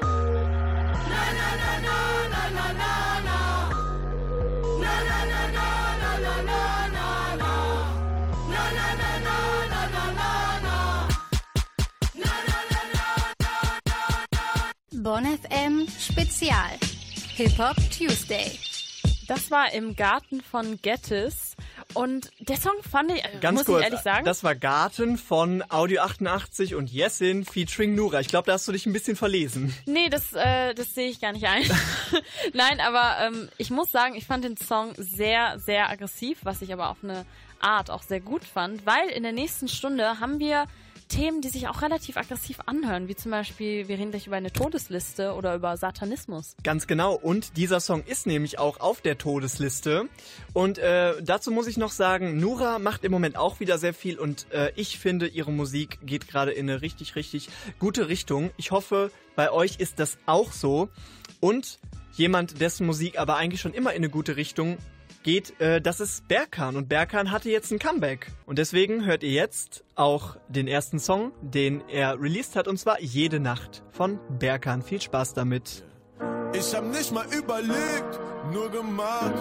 Na na na na na na na na. Na na na na na na na na na. Na na na na na na na na. Na na na na Bonn FM Spezial. Hip-Hop Tuesday. Das war im Garten von Gettys. Und der Song fand ich, äh, Ganz muss kurz, ich ehrlich sagen, das war Garten von Audio 88 und Jessin featuring Nura. Ich glaube, da hast du dich ein bisschen verlesen. Nee, das, äh, das sehe ich gar nicht ein. Nein, aber ähm, ich muss sagen, ich fand den Song sehr, sehr aggressiv, was ich aber auf eine Art auch sehr gut fand, weil in der nächsten Stunde haben wir Themen, die sich auch relativ aggressiv anhören, wie zum Beispiel, wir reden gleich über eine Todesliste oder über Satanismus. Ganz genau. Und dieser Song ist nämlich auch auf der Todesliste. Und äh, dazu muss ich noch sagen, Nura macht im Moment auch wieder sehr viel und äh, ich finde, ihre Musik geht gerade in eine richtig, richtig gute Richtung. Ich hoffe, bei euch ist das auch so. Und jemand, dessen Musik aber eigentlich schon immer in eine gute Richtung geht, äh, das ist Berkan. Und Berkan hatte jetzt ein Comeback. Und deswegen hört ihr jetzt auch den ersten Song, den er released hat, und zwar Jede Nacht von Berkan. Viel Spaß damit. Ich hab nicht mal überlegt, nur gemacht,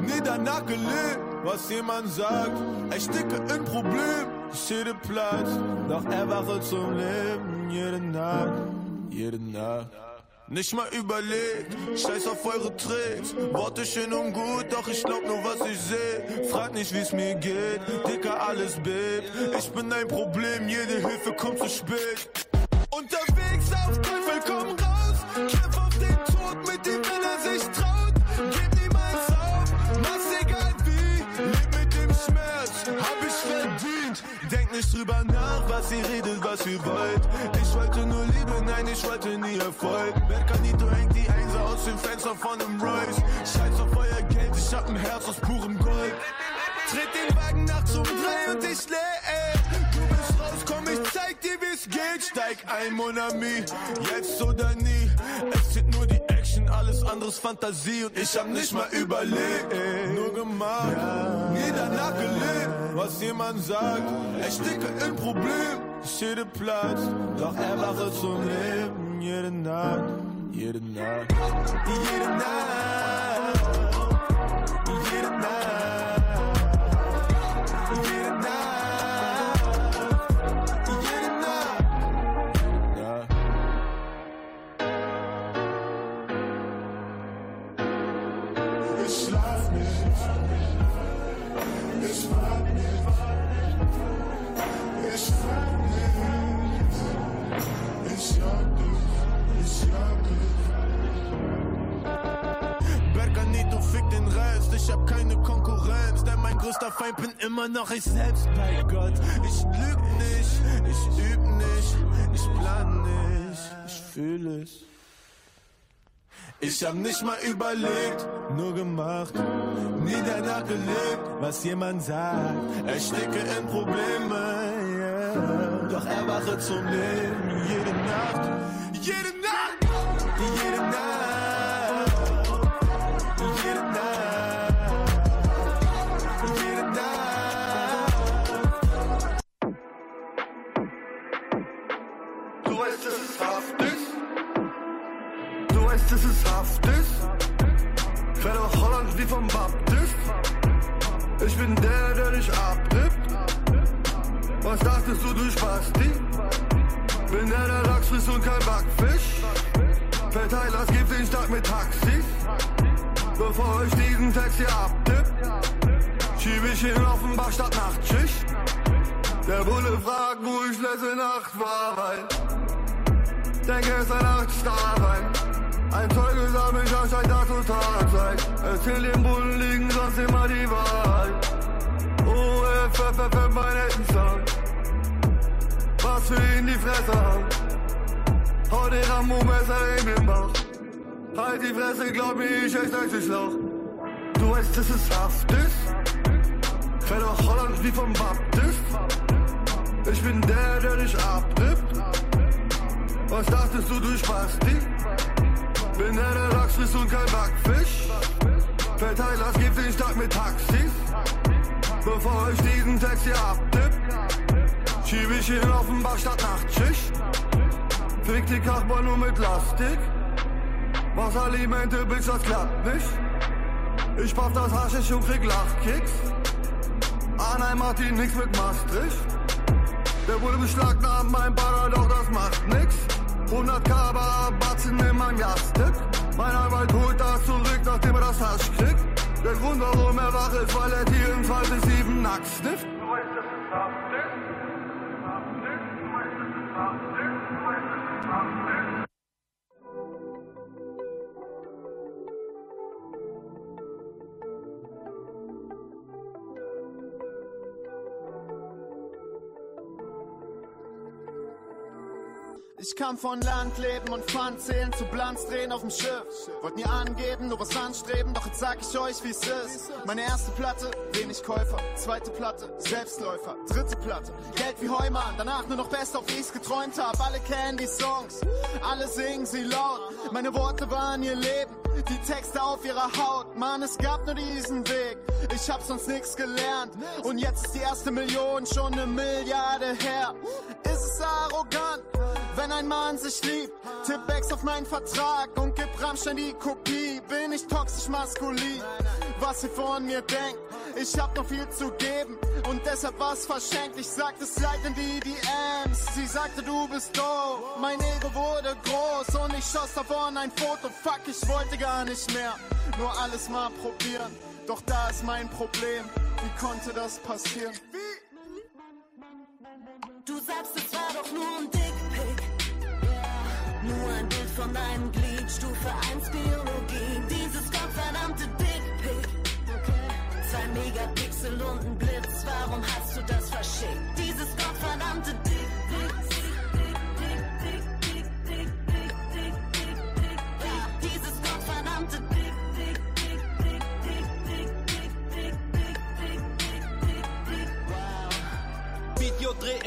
nie danach gelebt, was jemand sagt. Ich stecke in Problem, ich jede Platz, doch erwache zum Leben, jede Nacht, jede Nacht. Nicht mal überlegt, scheiß auf eure Tricks. Worte schön und gut, doch ich glaub nur, was ich seh. Frag nicht, wie's mir geht, Dicker, alles bebt. Ich bin ein Problem, jede Hilfe kommt zu spät. Unterwegs auf Teufel komm raus, kämpf drüber nach, was ihr redet, was ihr wollt. Ich wollte nur Liebe, nein, ich wollte nie Erfolg. Berkanito hängt die Einser aus dem Fenster von einem Royce. Scheiß auf euer Geld, ich hab ein Herz aus purem Gold. Tritt den Wagen nachts um drei und ich leer. Geht. Steig ein, Mon ami, jetzt oder nie. Es zählt nur die Action, alles anderes Fantasie. Und ich hab nicht mal überlegt, nur gemacht. Nie danach gelebt, was jemand sagt. Ich stecke in Problem, ich jede Platz. Doch erwache zum Leben, jede Nacht, jede Nacht. Jede Nacht, jede Nacht. Jede Nacht, ich hab keine Konkurrenz, denn mein größter Feind bin immer noch ich selbst bei Gott. Ich lüg nicht, ich üb nicht, ich plan nicht, ich fühl es. Ich hab nicht mal überlegt, nur gemacht, nie danach gelebt, was jemand sagt. Ich stecke in Probleme, yeah. doch erwache zum Leben jede Nacht, jede Nacht, jede Nacht, Ich bin der, der dich abnimmt. Was dachtest du, du Spasti? Bin der, der Lachs frisst und kein Backfisch. Verteilers gibt den Stadt mit Taxis. Bevor ich diesen Text hier abtipp, schieb ich ihn auf den Bach statt Nachtschicht. Der Bulle fragt, wo ich letzte Nacht war, weil denke es ein Nachtstarwein. Ein Zeuge sah mich anscheinend da total Zeit. Erzähl dem Bullen liegen sonst immer die Wahrheit. FFFF, mein Elternsohn. Was für ihn die Fresse hauen. Hau den Rambo-Messer in den Bauch. Halt die Fresse, glaub mir, ich euch den Schlauch. Du weißt, dass es Haft ist. Fäll doch Holland wie vom Baptist. Ich bin der, der dich abnimmt. Was dachtest du, du Spasti? Bin der, der Lachs frisst und kein Backfisch. Verteilers gibt den Stadt mit Taxis. Bevor ich diesen Text hier abtipp, schieb ich ihn auf den Bach statt Nachtschicht. Fick die Kachbar nur mit Plastik. Wasseralimente, Bitch, das klappt nicht. Ich paff das Haschisch und krieg Lachkicks. Arnheim macht ihn nix mit Maastricht. Der wurde beschlagnahmt, mein Baller, doch das macht nix. 100 K Batzen in meinem Jastik. Mein Anwalt holt das zurück, nachdem er das Hasch kriegt. Der Grund, warum er wach ist, weil er 24-7 nackt snifft. Ich kam von Landleben und Pfand zählen zu Blanz drehen auf dem Schiff. Wollt mir angeben, nur was anstreben, doch jetzt sag ich euch, wie's ist. Meine erste Platte, wenig Käufer. Zweite Platte, Selbstläufer. Dritte Platte, Geld wie Heumann. Danach nur noch best auf wie's geträumt hab. Alle kennen die Songs, alle singen sie laut. Meine Worte waren ihr Leben, die Texte auf ihrer Haut. Mann, es gab nur diesen Weg. Ich hab sonst nix gelernt. Und jetzt ist die erste Million schon eine Milliarde her. Ist es arrogant, wenn ein Mann sich liebt? Tipp auf meinen Vertrag und gib Rammstein die Kopie. Bin ich toxisch maskulin? Was ihr von mir denkt, ich hab noch viel zu geben und deshalb was verschenkt. Ich sagte, slide in die DMs. Sie sagte, du bist doof. Mein Ego wurde groß und ich schoss davon ein Foto. Fuck, ich wollte gar nicht mehr. Nur alles mal probieren. Doch da ist mein Problem. Wie konnte das passieren? Du deinem Glied, Stufe 1 Biologie. Dieses gottverdammte Dickpick. Zwei Megapixel und ein Blitz, warum hast du das verschickt? Dieses gottverdammte Dickpick.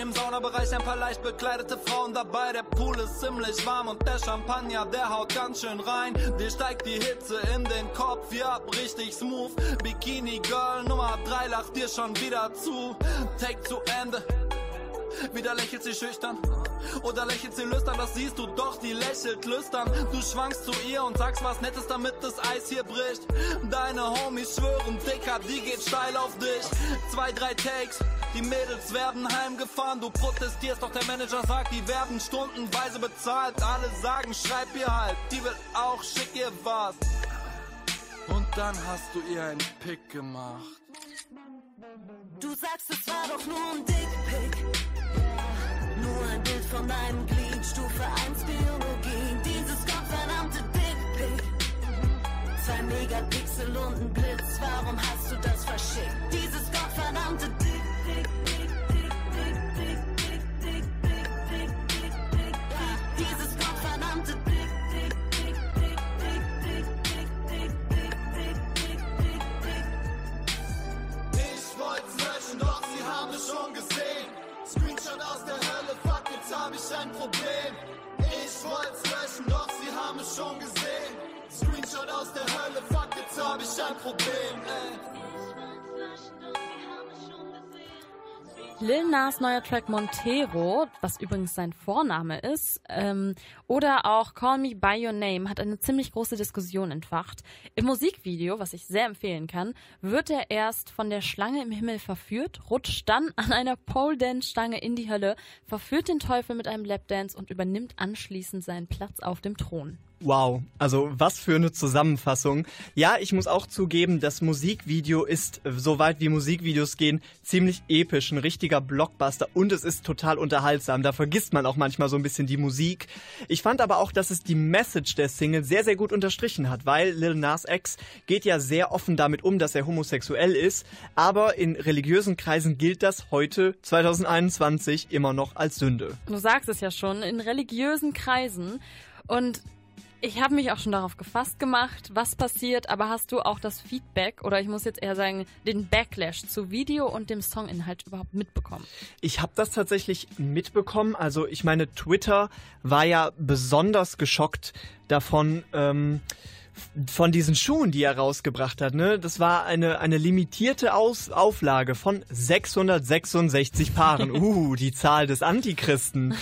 Im Saunabereich, ein paar leicht bekleidete Frauen dabei. Der Pool ist ziemlich warm und der Champagner, der haut ganz schön rein. Dir steigt die Hitze in den Kopf, ja, richtig smooth. Bikini Girl Nummer 3 lacht dir schon wieder zu. Take zu Ende. Wieder lächelt sie schüchtern oder lächelt sie lüstern, das siehst du doch, die lächelt lüstern. Du schwankst zu ihr und sagst was Nettes, damit das Eis hier bricht. Deine Homies schwören, Dicker, die geht steil auf dich. Zwei, drei Takes, die Mädels werden heimgefahren. Du protestierst, doch der Manager sagt, die werden stundenweise bezahlt. Alle sagen, schreib ihr halt, die will auch, schick ihr was. Und dann hast du ihr ein Pick gemacht. Du sagst, es war doch nur ein Dickpick. Nur ein Bild von deinem Glied, Stufe 1 Biologie. Dieses gottverdammte Dickpick. Zwei Megapixel und ein Blitz, warum hast du das verschickt? Dieses gottverdammte Dickpick. Jetzt hab ich ein Problem. Ich wollt's löschen, doch sie haben es schon gesehen. Screenshot aus der Hölle, fuck, jetzt hab ich ein Problem, ey. Lil Nas neuer Track Montero, was übrigens sein Vorname ist, ähm, oder auch Call Me By Your Name hat eine ziemlich große Diskussion entfacht. Im Musikvideo, was ich sehr empfehlen kann, wird er erst von der Schlange im Himmel verführt, rutscht dann an einer Pole Dance Stange in die Hölle, verführt den Teufel mit einem Lapdance und übernimmt anschließend seinen Platz auf dem Thron. Wow, also was für eine Zusammenfassung. Ja, ich muss auch zugeben, das Musikvideo ist, äh, soweit wie Musikvideos gehen, ziemlich episch, ein richtiger Blockbuster und es ist total unterhaltsam. Da vergisst man auch manchmal so ein bisschen die Musik. Ich fand aber auch, dass es die Message der Single sehr, sehr gut unterstrichen hat, weil Lil Nas X geht ja sehr offen damit um, dass er homosexuell ist, aber in religiösen Kreisen gilt das heute, 2021, immer noch als Sünde. Du sagst es ja schon, in religiösen Kreisen und ich habe mich auch schon darauf gefasst gemacht, was passiert, aber hast du auch das Feedback oder ich muss jetzt eher sagen, den Backlash zu Video und dem Songinhalt überhaupt mitbekommen? Ich habe das tatsächlich mitbekommen. Also ich meine, Twitter war ja besonders geschockt davon. Ähm, von diesen Schuhen, die er rausgebracht hat, ne? Das war eine, eine limitierte Aus Auflage von 666 Paaren. Uh, die Zahl des Antichristen.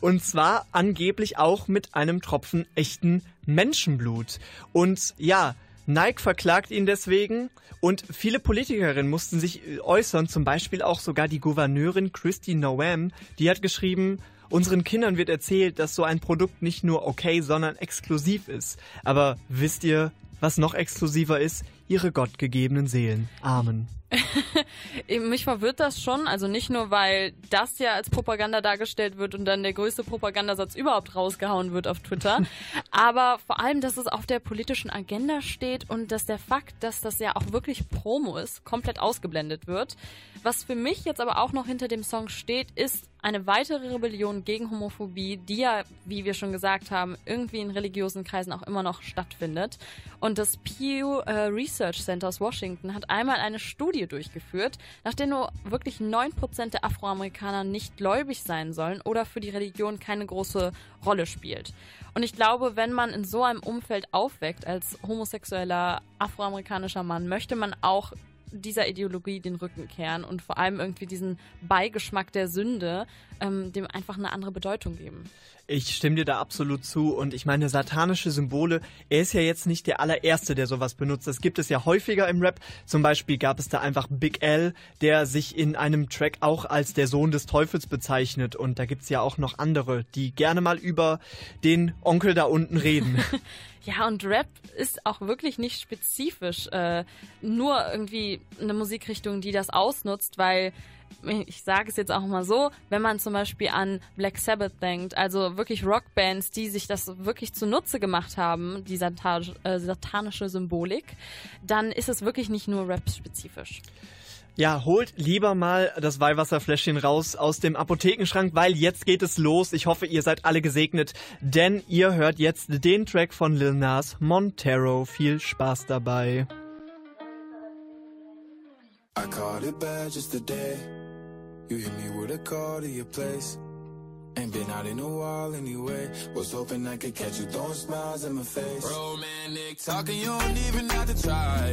Und zwar angeblich auch mit einem Tropfen echten Menschenblut. Und ja, Nike verklagt ihn deswegen und viele Politikerinnen mussten sich äußern, zum Beispiel auch sogar die Gouverneurin Christy Noam, die hat geschrieben, Unseren Kindern wird erzählt, dass so ein Produkt nicht nur okay, sondern exklusiv ist. Aber wisst ihr, was noch exklusiver ist? Ihre gottgegebenen Seelen. Amen. Mich verwirrt das schon, also nicht nur, weil das ja als Propaganda dargestellt wird und dann der größte Propagandasatz überhaupt rausgehauen wird auf Twitter, aber vor allem, dass es auf der politischen Agenda steht und dass der Fakt, dass das ja auch wirklich Promo ist, komplett ausgeblendet wird. Was für mich jetzt aber auch noch hinter dem Song steht, ist eine weitere Rebellion gegen Homophobie, die ja, wie wir schon gesagt haben, irgendwie in religiösen Kreisen auch immer noch stattfindet. Und das Pew äh, Research Center aus Washington hat einmal eine Studie durchgeführt, nach der nur wirklich 9% der Afroamerikaner nicht gläubig sein sollen oder für die Religion keine große Rolle spielt. Und ich glaube, wenn man in so einem Umfeld aufweckt als homosexueller afroamerikanischer Mann, möchte man auch dieser Ideologie den Rücken kehren und vor allem irgendwie diesen Beigeschmack der Sünde ähm, dem einfach eine andere Bedeutung geben. Ich stimme dir da absolut zu und ich meine, satanische Symbole, er ist ja jetzt nicht der allererste, der sowas benutzt. Das gibt es ja häufiger im Rap. Zum Beispiel gab es da einfach Big L, der sich in einem Track auch als der Sohn des Teufels bezeichnet und da gibt's ja auch noch andere, die gerne mal über den Onkel da unten reden. Ja, und Rap ist auch wirklich nicht spezifisch äh, nur irgendwie eine Musikrichtung, die das ausnutzt, weil ich sage es jetzt auch mal so, wenn man zum Beispiel an Black Sabbath denkt, also wirklich Rockbands, die sich das wirklich zunutze gemacht haben, die äh, satanische Symbolik, dann ist es wirklich nicht nur Rap-spezifisch. Ja, holt lieber mal das Weihwasserfläschchen raus aus dem Apothekenschrank, weil jetzt geht es los. Ich hoffe, ihr seid alle gesegnet, denn ihr hört jetzt den Track von Lil Nas Montero. Viel Spaß dabei. I caught it bad just today. You hit me with a call to your place. Ain't been out in a while anyway. Was hoping I could catch you throwing smiles in my face. Romantic talking, you don't even have to try.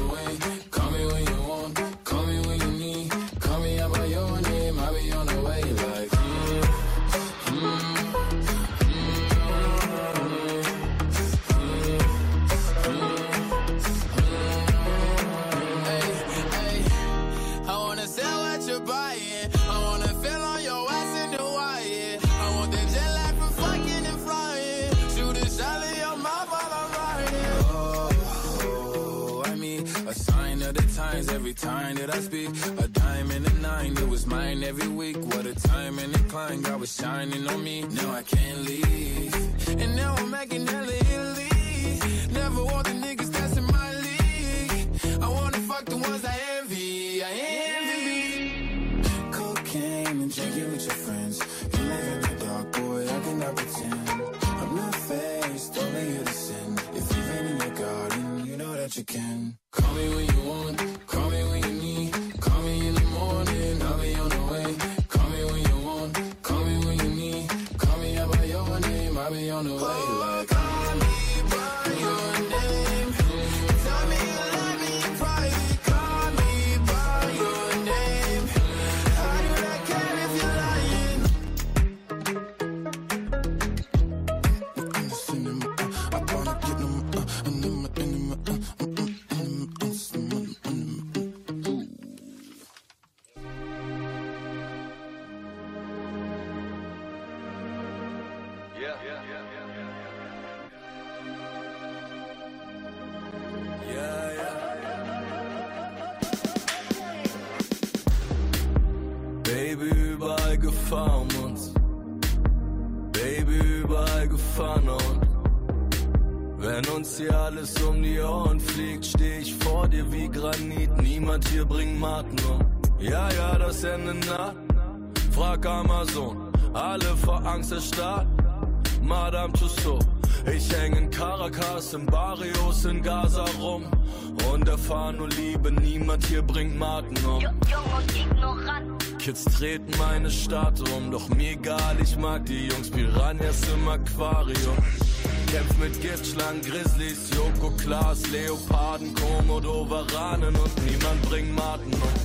Klaas, Leoparden, Komodo, Varanen und niemand bringt Maten um.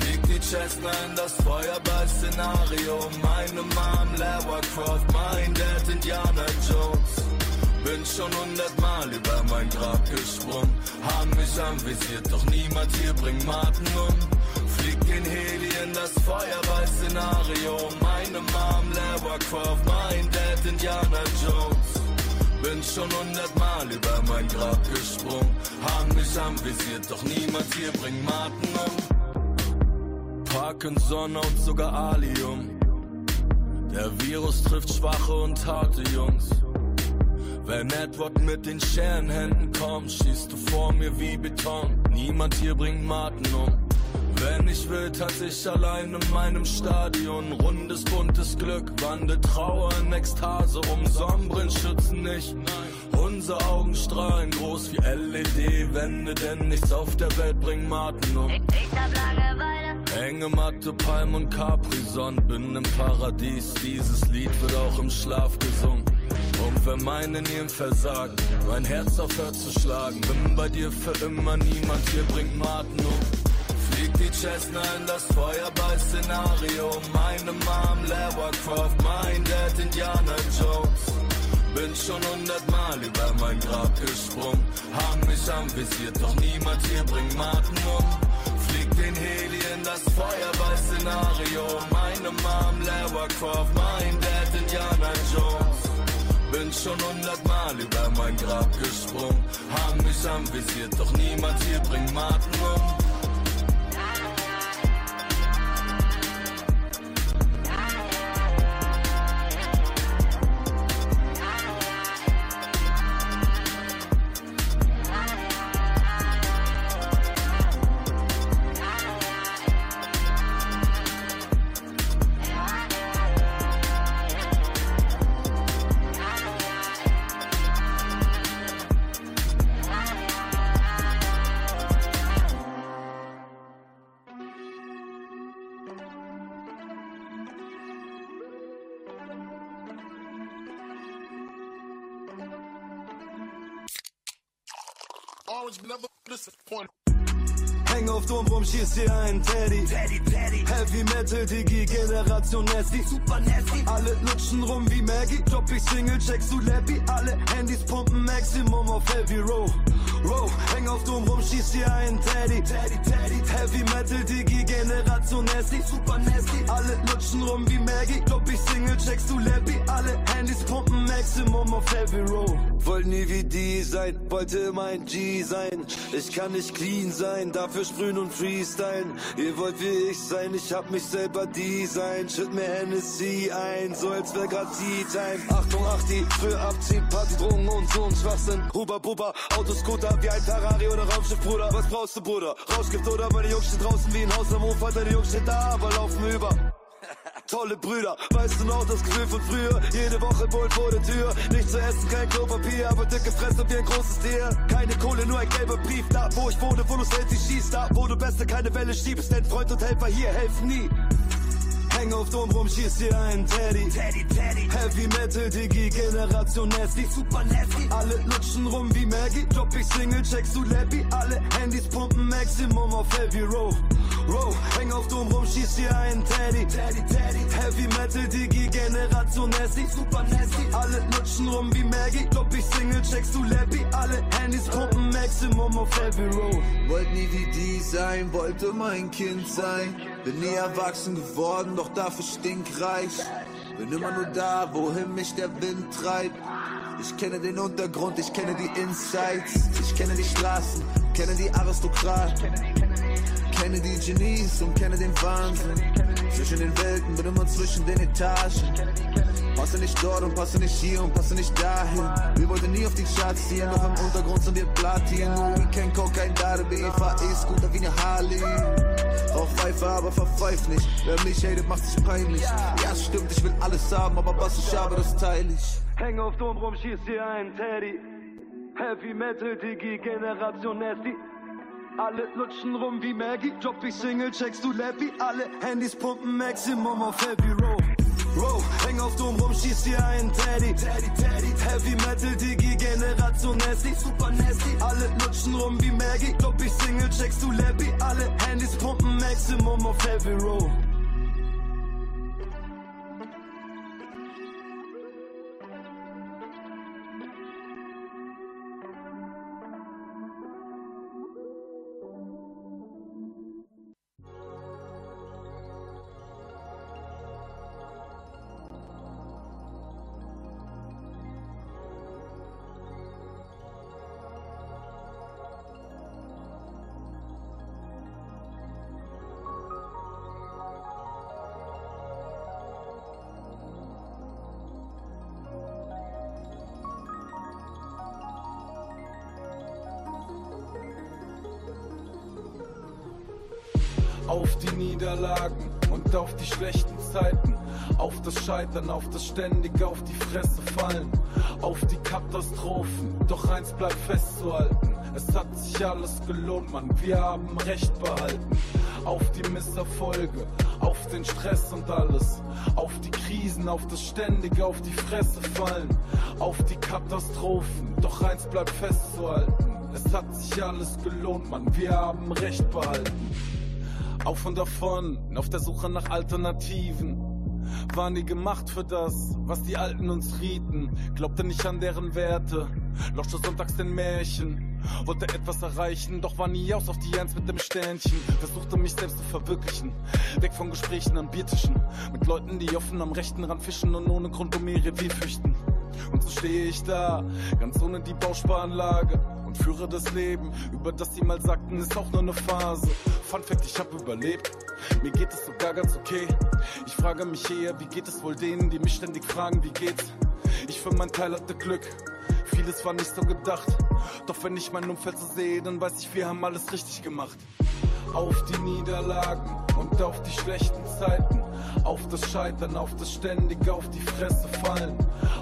Fliegt die Cessna in das Feuerball-Szenario. Meine Mom, Lara Croft, mein Dad, Indiana Jones. Bin schon hundertmal über mein Grab gesprungen. Haben mich anvisiert, doch niemand hier bringt Maten um. Fliegt den Heli in das Feuerball-Szenario. Meine Mom, Lara Croft, mein Dad, Indiana Jones. Bin schon hundertmal über mein Grab gesprungen. Haben mich anvisiert, doch niemand hier bringt Maten um. Parkinson und sogar Alium. Der Virus trifft schwache und harte Jungs. Wenn Edward mit den Scherenhänden kommt, schießt du vor mir wie Beton. Niemand hier bringt Maten um. Wenn ich will, tanze ich allein in meinem Stadion. Rundes, buntes Glück, wandelt Trauer in Ekstase um. Sonnenbrillen schützen nicht. Unsere Augen strahlen groß wie LED-Wände, denn nichts auf der Welt bringt Maten um. Enge Matte, Palm und Capri-Sonne, bin im Paradies. Dieses Lied wird auch im Schlaf gesungen. Und wenn meine Nieren versagen, mein Herz aufhört zu schlagen, bin bei dir für immer niemand hier bringt Maten um. Fliegt die Cessna in das Feuerball-Szenario. Meine Mom, Lara Croft, mein Dad, Indiana Jones. Bin schon hundertmal über mein Grab gesprungen. Haben mich anvisiert, doch niemand hier bringt Maten um. Fliegt den Heli in das Feuerball-Szenario. Meine Mom, Croft, mein Dad, Indiana Jones. Bin schon hundertmal über mein Grab gesprungen. Haben mich anvisiert, doch niemand hier bringt Maten um. this point Häng auf Turm rum, schieß dir einen Teddy. Teddy, Teddy. Heavy Metal, Digi, Generation Nasty. Super Nasty. Alle lutschen rum wie Maggie. Drop ich Single, checkst du Lappy. Alle Handys pumpen Maximum auf Heavy Row. Row, häng auf Turm rum, schieß dir einen Teddy. Teddy, Teddy. Heavy Metal, Digi, Generation Nasty. Super Nasty. Alle lutschen rum wie Maggie. Drop ich Single, checkst du Lappy. Alle Handys pumpen Maximum auf Heavy Row. Wollt nie wie die sein, wollte immer ein G sein. Ich kann nicht clean sein, dafür sprühen und freestylen. Ihr wollt wie ich sein, ich hab mich selber design. Schütt mir Hennessy ein, so als wär grad Tea-Time. Achtung, Achti, früh abziehen, Party, Drogen und so ein Schwachsinn. Huber, Buber, Autoscooter wie ein Ferrari oder Raumschiff, Bruder. Was brauchst du, Bruder? Rauschgift oder meine Jungs stehen draußen wie ein Haus am Hof, Alter, die Jungs stehen da, aber laufen über. Tolle Brüder. Weißt du noch das Gefühl von früher? Jede Woche Bolt vor der Tür. Nicht zu essen, kein Klopapier, aber dicke Fresse wie ein großes Tier. Keine Kohle, nur ein gelber Brief. Da, wo ich wohne, wo du Selfie schießt. Da, wo du Beste keine Welle schiebst. Denn Freund und Helfer hier helfen nie. Häng auf Dom rum, schieß dir einen Teddy. Teddy, Teddy. Heavy Metal, Diggi, Generation Nasty. Super Nasty. Alle lutschen rum wie Maggie. Drop ich Single, checkst du Lappy. Alle Handys pumpen Maximum auf Heavy Row. Row, häng auf Dom rum, schieß dir einen Teddy. Teddy, Teddy. Heavy Metal, Diggi, Generation Nasty. Super Nasty. Alle lutschen rum wie Maggie. Drop ich Single, checkst du Lappy. Alle Handys pumpen Maximum auf Heavy Row. Wollt nie wie die sein, wollte mein Kind sein. Bin nie erwachsen geworden, doch dafür stinkreich. Bin immer nur da, wohin mich der Wind treibt. Ich kenne den Untergrund, ich kenne die Insights. Ich kenne die Straßen, kenne die Aristokraten. Kenne die Genies und kenne den Wahnsinn. Zwischen den Welten, bin immer zwischen den Etagen. Passe nicht dort und passe nicht hier und passe nicht dahin. Wir wollten nie auf die Charts ziehen, doch im Untergrund sind wir Platin. Kein Cocaine, Darby, fahr E-Scooter wie ne Harley. Rauch Pfeife, aber verpfeif nicht. Wer mich hatet, macht sich peinlich. Ja, stimmt, ich will alles haben, aber was ich habe, das teile ich. Häng auf Dom rum, schieß dir einen Teddy. Heavy Metal, Diggi, Generation Nasty. Alle lutschen rum wie Maggie. Drop ich Single, checkst du Lappy. Alle Handys pumpen Maximum auf Heavy Row. Row, häng auf Dom rum, schieß dir einen Teddy. Teddy, Teddy. Heavy Metal, Diggi, Generation Nasty. Super Nasty. Alle lutschen rum wie Maggie. Drop ich Single, checkst du Lappy. Alle Handys pumpen Maximum auf Heavy Row. Scheitern, auf das ständige auf die Fresse fallen. Auf die Katastrophen, doch eins bleibt festzuhalten. Es hat sich alles gelohnt, Mann, wir haben Recht behalten. Auf die Misserfolge, auf den Stress und alles. Auf die Krisen, auf das ständige auf die Fresse fallen. Auf die Katastrophen, doch eins bleibt festzuhalten. Es hat sich alles gelohnt, Mann, wir haben Recht behalten. Auf und davon, auf der Suche nach Alternativen. Waren die gemacht für das, was die Alten uns rieten. Glaubte nicht an deren Werte, lochte sonntags den Märchen. Wollte etwas erreichen, doch war nie aus auf die Eins mit dem Sternchen. Versuchte mich selbst zu verwirklichen. Weg von Gesprächen an Biertischen. Mit Leuten, die offen am rechten Rand fischen und ohne Grund um ihr Revier fürchten. Und so stehe ich da, ganz ohne die Bausparanlage führe das Leben, über das die mal sagten, ist auch nur eine Phase. Fun Fact, ich hab überlebt, mir geht es sogar ganz okay. Ich frage mich eher, wie geht es wohl denen, die mich ständig fragen, wie geht's? Ich für meinen Teil hatte Glück, vieles war nicht so gedacht. Doch wenn ich mein Umfeld so sehe, dann weiß ich, wir haben alles richtig gemacht. Auf die Niederlagen und auf die schlechten Zeiten. Auf das Scheitern, auf das ständige auf die Fresse fallen.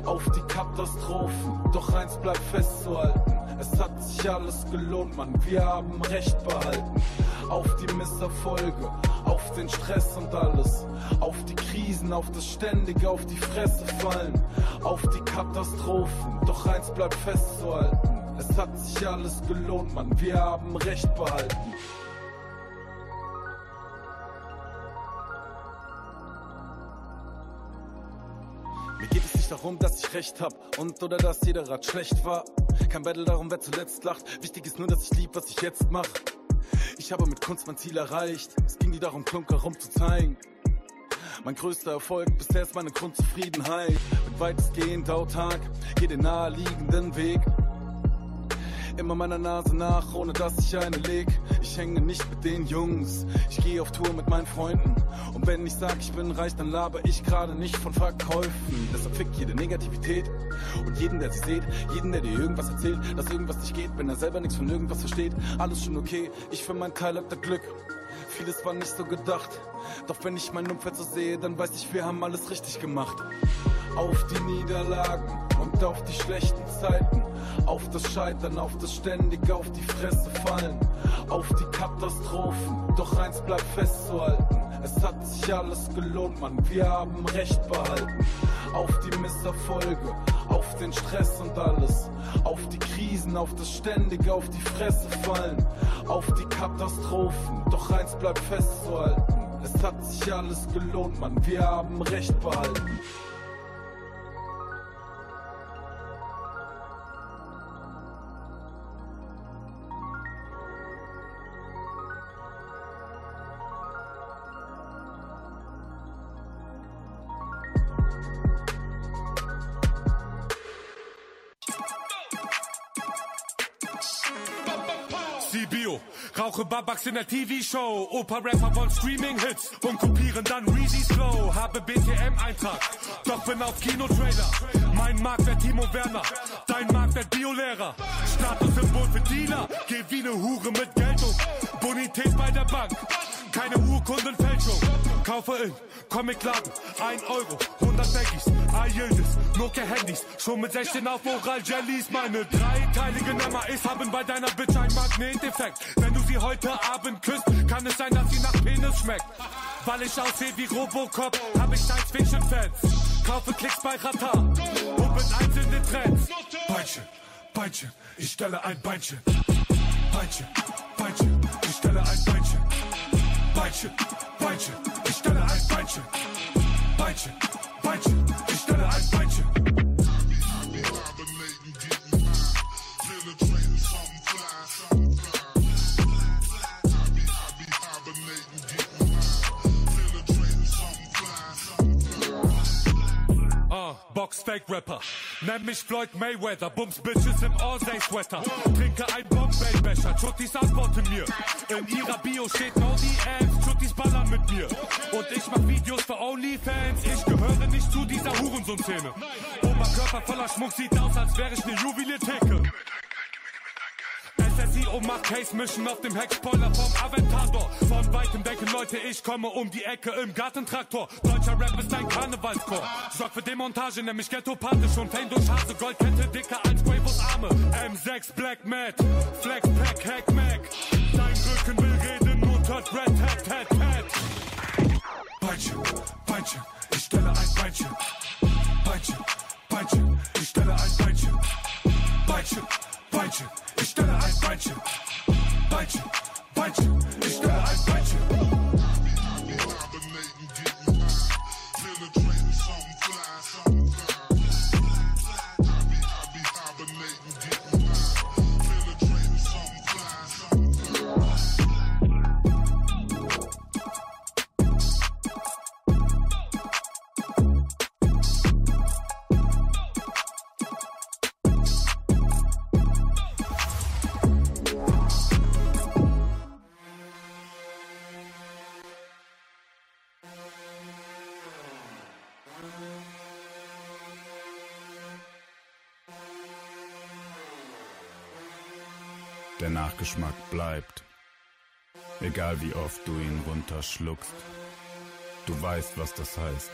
Auf die Katastrophen, doch eins bleibt festzuhalten. Es hat sich alles gelohnt, Mann, wir haben Recht behalten. Auf die Misserfolge, auf den Stress und alles. Auf die Krisen, auf das ständige auf die Fresse fallen. Auf die Katastrophen, doch eins bleibt festzuhalten. Es hat sich alles gelohnt, Mann, wir haben Recht behalten. Darum, dass ich recht hab und oder dass jeder Rat schlecht war. Kein Battle darum, wer zuletzt lacht. Wichtig ist nur, dass ich lieb, was ich jetzt mach. Ich habe mit Kunst mein Ziel erreicht. Es ging nie darum, Klunker rumzuzeigen. Mein größter Erfolg bisher ist meine Grundzufriedenheit. Bin weitestgehend autark, geh den naheliegenden Weg. Immer meiner Nase nach, ohne dass ich eine leg. Ich hänge nicht mit den Jungs, ich gehe auf Tour mit meinen Freunden. Und wenn ich sag, ich bin reich, dann laber ich gerade nicht von Verkäufen. Deshalb fick jede Negativität und jeden, der sie sieht, jeden, der dir irgendwas erzählt, dass irgendwas nicht geht, wenn er selber nichts von irgendwas versteht. Alles schon okay, ich für meinen Teil hab das Glück. Vieles war nicht so gedacht. Doch wenn ich mein Umfeld so sehe, dann weiß ich, wir haben alles richtig gemacht. Auf die Niederlagen und auf die schlechten Zeiten. Auf das Scheitern, auf das ständige auf die Fresse fallen. Auf die Katastrophen. Doch eins bleibt festzuhalten. Es hat sich alles gelohnt, Mann. Wir haben Recht behalten. Auf die Misserfolge, auf den Stress und alles. Auf die Krisen, auf das ständige auf die Fresse fallen. Auf die Katastrophen. Doch eins bleibt festzuhalten. Es hat sich alles gelohnt, Mann. Wir haben Recht behalten. Rauche Babaks in der TV-Show. Opa-Rapper wollen Streaming-Hits und kopieren dann Reezy's Flow. Habe BTM-Eintrag, doch bin auf Kinotrailer. Mein Marktwert Timo Werner, dein Marktwert Biolehrer. Statussymbol für Dealer, geh wie ne Hure mit Geld um. Bonität bei der Bank, keine Urkundenfälschung. Kaufe in Comicladen, 1 Euro, 100 Baggies, Ayildis, Nokia-Handys, schon mit 16 auf Oral Jellies. Meine dreiteilige Nummer ist, haben bei deiner Bitch ein Magneteffekt. Wenn du sie heute Abend küsst, kann es sein, dass sie nach Penis schmeckt. Weil ich aussehe wie Robocop, hab ich Science-Fiction-Fans. Kaufe Klicks bei Rata und in den Trends. Beinchen, Beinchen, ich stelle ein Beinchen. Beinchen, Beinchen, ich stelle ein Beinchen. Beinchen, Beinchen, ich stelle ein Beinchen. Beinchen, Beinchen, ich stelle ein Beinchen. Box Fake Rapper. Nenn mich Floyd Mayweather. Bums Bitches im All-Day Sweater. Trinke ein Bombay-Becher. Chuttis antworten mir. In ihrer Bio steht No DMs. Chuttis ballern mit mir. Und ich mach Videos für Onlyfans. Ich gehöre nicht zu dieser Hurensohn-Szene. Oberkörper voller Schmuck sieht aus, als wäre ich ne Juweliertheke. SSIO macht Case Mission auf dem Heckspoiler vom Aventador. Von weitem denken Leute, ich komme um die Ecke im Gartentraktor. Deutscher Rap ist ein Karnevalschor. Sorg für Demontage, nämlich ghettopathisch und Fame durch Hase. Goldkette dicker als Quavos Arme. M6 Black Matt, Flex Pack, Hack Mac. Dein Rücken will reden und hört Red Hat, Hat, Hat. Beinchen, Beinchen, ich stelle ein Beinchen. Beinchen, Beinchen, ich stelle ein Beinchen. Beinchen, Beinchen, ich stelle ein Beinchen. Beinchen, Beinchen, ich stelle ein Beinchen. Egal wie oft du ihn runterschluckst. Du weißt, was das heißt.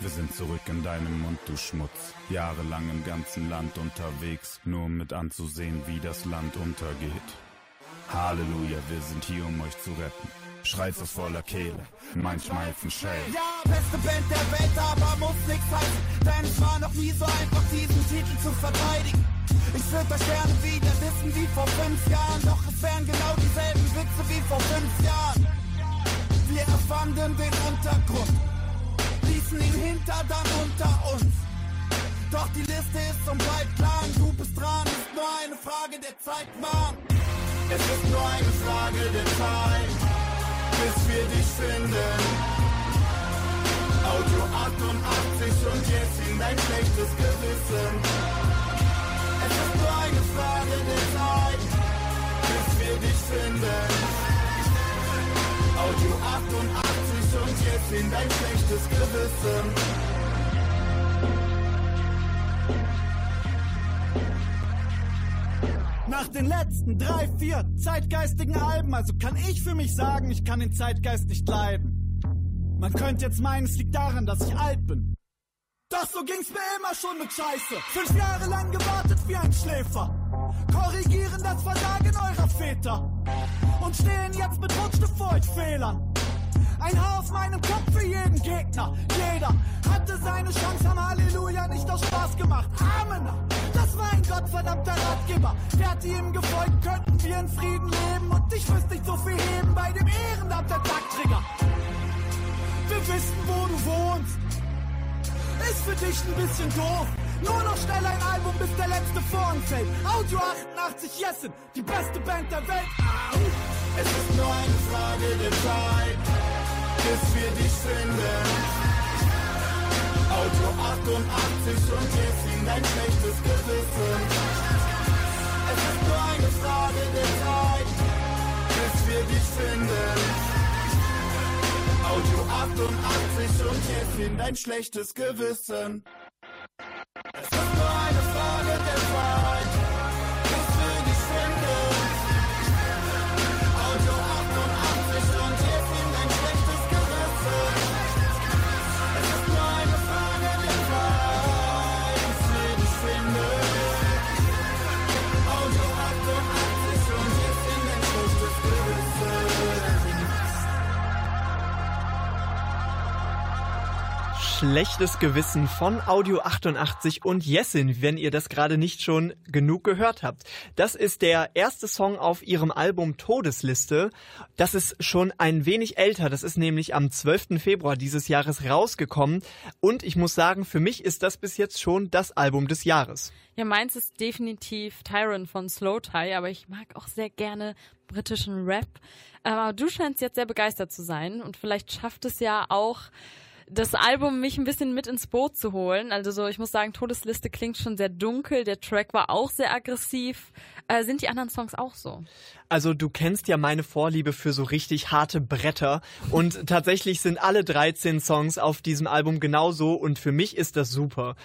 Wir sind zurück in deinem Mund, du Schmutz. Jahrelang im ganzen Land unterwegs, nur um mit anzusehen, wie das Land untergeht. Halleluja, wir sind hier, um euch zu retten. Schreit aus voller Kehle, manchmal ein Shell. Ja, beste Band der Welt, aber muss nix heißen. Denn es war noch nie so einfach, diesen Titel zu verteidigen. Ich würde euch gerne wieder wissen wie vor fünf Jahren. Doch es wären genau dieselben Witze wie vor fünf Jahren. Wir erfanden den Untergrund, ließen ihn hinter dann unter uns. Doch die Liste ist und bleibt lang, du bist dran, ist nur eine Frage der Zeit, Mann. Es ist nur eine Frage der Zeit, bis wir dich finden. Audio 88 und jetzt in dein schlechtes Gewissen. Es ist nur eine Frage der Zeit, bis wir dich finden. Audio 88 und jetzt in dein schlechtes Gewissen. Nach den letzten drei, vier zeitgeistigen Alben, also kann ich für mich sagen, ich kann den Zeitgeist nicht leiden. Man könnte jetzt meinen, es liegt daran, dass ich alt bin. Doch so ging's mir immer schon mit Scheiße. Fünf Jahre lang gewartet wie ein Schläfer. Korrigieren das Versagen eurer Väter. Und stehen jetzt mit Rutschste vor euch Fehlern. Ein Haar auf meinem Kopf für jeden Gegner. Jeder hatte seine Chance, haben Halleluja nicht aus Spaß gemacht. Amen. Das war ein gottverdammter Ratgeber. Ihr ihm gefolgt, könnten wir in Frieden leben. Und ich wüsste nicht so viel heben bei dem Ehrenamt der Tagträger. Wir wissen, wo du wohnst. Ist für dich ein bisschen doof. Nur noch schnell ein Album, bis der letzte Vorhang fällt. Audio 88 Jessen, die beste Band der Welt. Es ist nur eine Frage der Zeit, bis wir dich finden. Audio 88 und Jessin, dein schlechtes Gewissen. Es ist nur eine Frage der Zeit, bis wir dich finden. Audio 88 und Jessin, dein schlechtes Gewissen. Es ist nur Schlechtes Gewissen von Audio 88 und Jessin, wenn ihr das gerade nicht schon genug gehört habt. Das ist der erste Song auf ihrem Album Todesliste. Das ist schon ein wenig älter. Das ist nämlich am 12. Februar dieses Jahres rausgekommen. Und ich muss sagen, für mich ist das bis jetzt schon das Album des Jahres. Ja, meins ist definitiv Tyron von Slow Tie, aber ich mag auch sehr gerne britischen Rap. Aber du scheinst jetzt sehr begeistert zu sein und vielleicht schafft es ja auch das Album mich ein bisschen mit ins Boot zu holen. Also so, ich muss sagen, Todesliste klingt schon sehr dunkel, der Track war auch sehr aggressiv. Äh, sind die anderen Songs auch so? Also du kennst ja meine Vorliebe für so richtig harte Bretter und tatsächlich sind alle 13 Songs auf diesem Album genauso und für mich ist das super.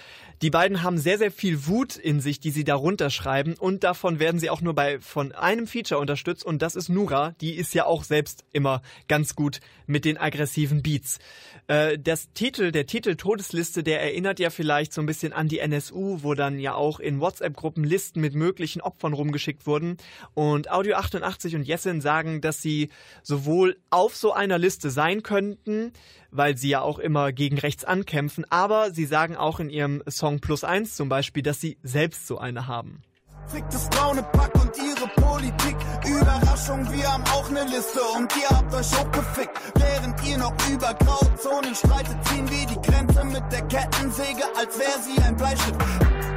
Die beiden haben sehr, sehr viel Wut in sich, die sie darunter schreiben und davon werden sie auch nur bei von einem Feature unterstützt und das ist Nura. Die ist ja auch selbst immer ganz gut mit den aggressiven Beats. Äh, das Titel, der Titel Todesliste, der erinnert ja vielleicht so ein bisschen an die NSU, wo dann ja auch in WhatsApp-Gruppen Listen mit möglichen Opfern rumgeschickt wurden und Audio 88 und Jessin sagen, dass sie sowohl auf so einer Liste sein könnten, weil sie ja auch immer gegen rechts ankämpfen, aber sie sagen auch in ihrem Song Plus Eins zum Beispiel, dass sie selbst so eine haben. Fickt das braune Pack und ihre Politik. Überraschung, wir haben auch ne Liste und ihr habt euch hochgefickt. Während ihr noch über Grauzonen streitet, ziehen wir die Grenze mit der Kettensäge, als wäre sie ein Bleistift.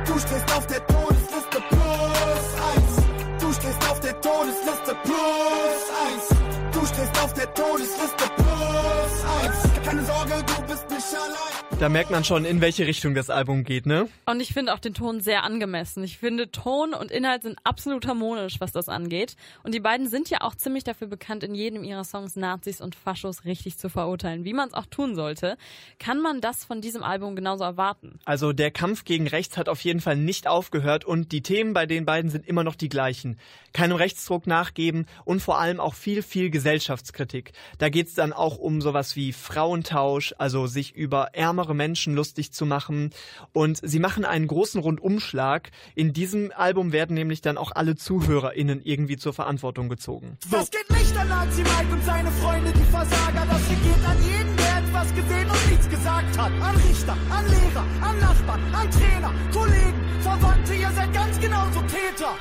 Du stehst auf der Todesliste plus eins. Du stehst auf der Todesliste plus eins. Du stehst auf der Todesliste plus eins. Sorge, du bist nicht allein. Da merkt man schon, in welche Richtung das Album geht, ne? Und ich finde auch den Ton sehr angemessen. Ich finde, Ton und Inhalt sind absolut harmonisch, was das angeht. Und die beiden sind ja auch ziemlich dafür bekannt, in jedem ihrer Songs Nazis und Faschos richtig zu verurteilen, wie man es auch tun sollte. Kann man das von diesem Album genauso erwarten? Also der Kampf gegen rechts hat auf jeden Fall nicht aufgehört und die Themen bei den beiden sind immer noch die gleichen. Keinem Rechtsdruck nachgeben und vor allem auch viel, viel Gesellschaftskritik. Da geht's dann auch um sowas wie Frauentausch, also sich über ärmere Menschen lustig zu machen. Und sie machen einen großen Rundumschlag. In diesem Album werden nämlich dann auch alle ZuhörerInnen irgendwie zur Verantwortung gezogen. Das geht nicht an Nazi Mike und seine Freunde, die Versager. Das hier geht an jeden, der etwas gesehen und nichts gesagt hat. An Richter, an Lehrer, an Nachbarn, an Trainer, Kollegen, Verwandte, ihr seid ganz genauso Täter.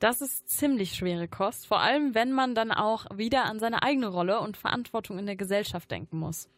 Das ist ziemlich schwere Kost, vor allem wenn man dann auch wieder an seine eigene Rolle und Verantwortung in der Gesellschaft denken muss.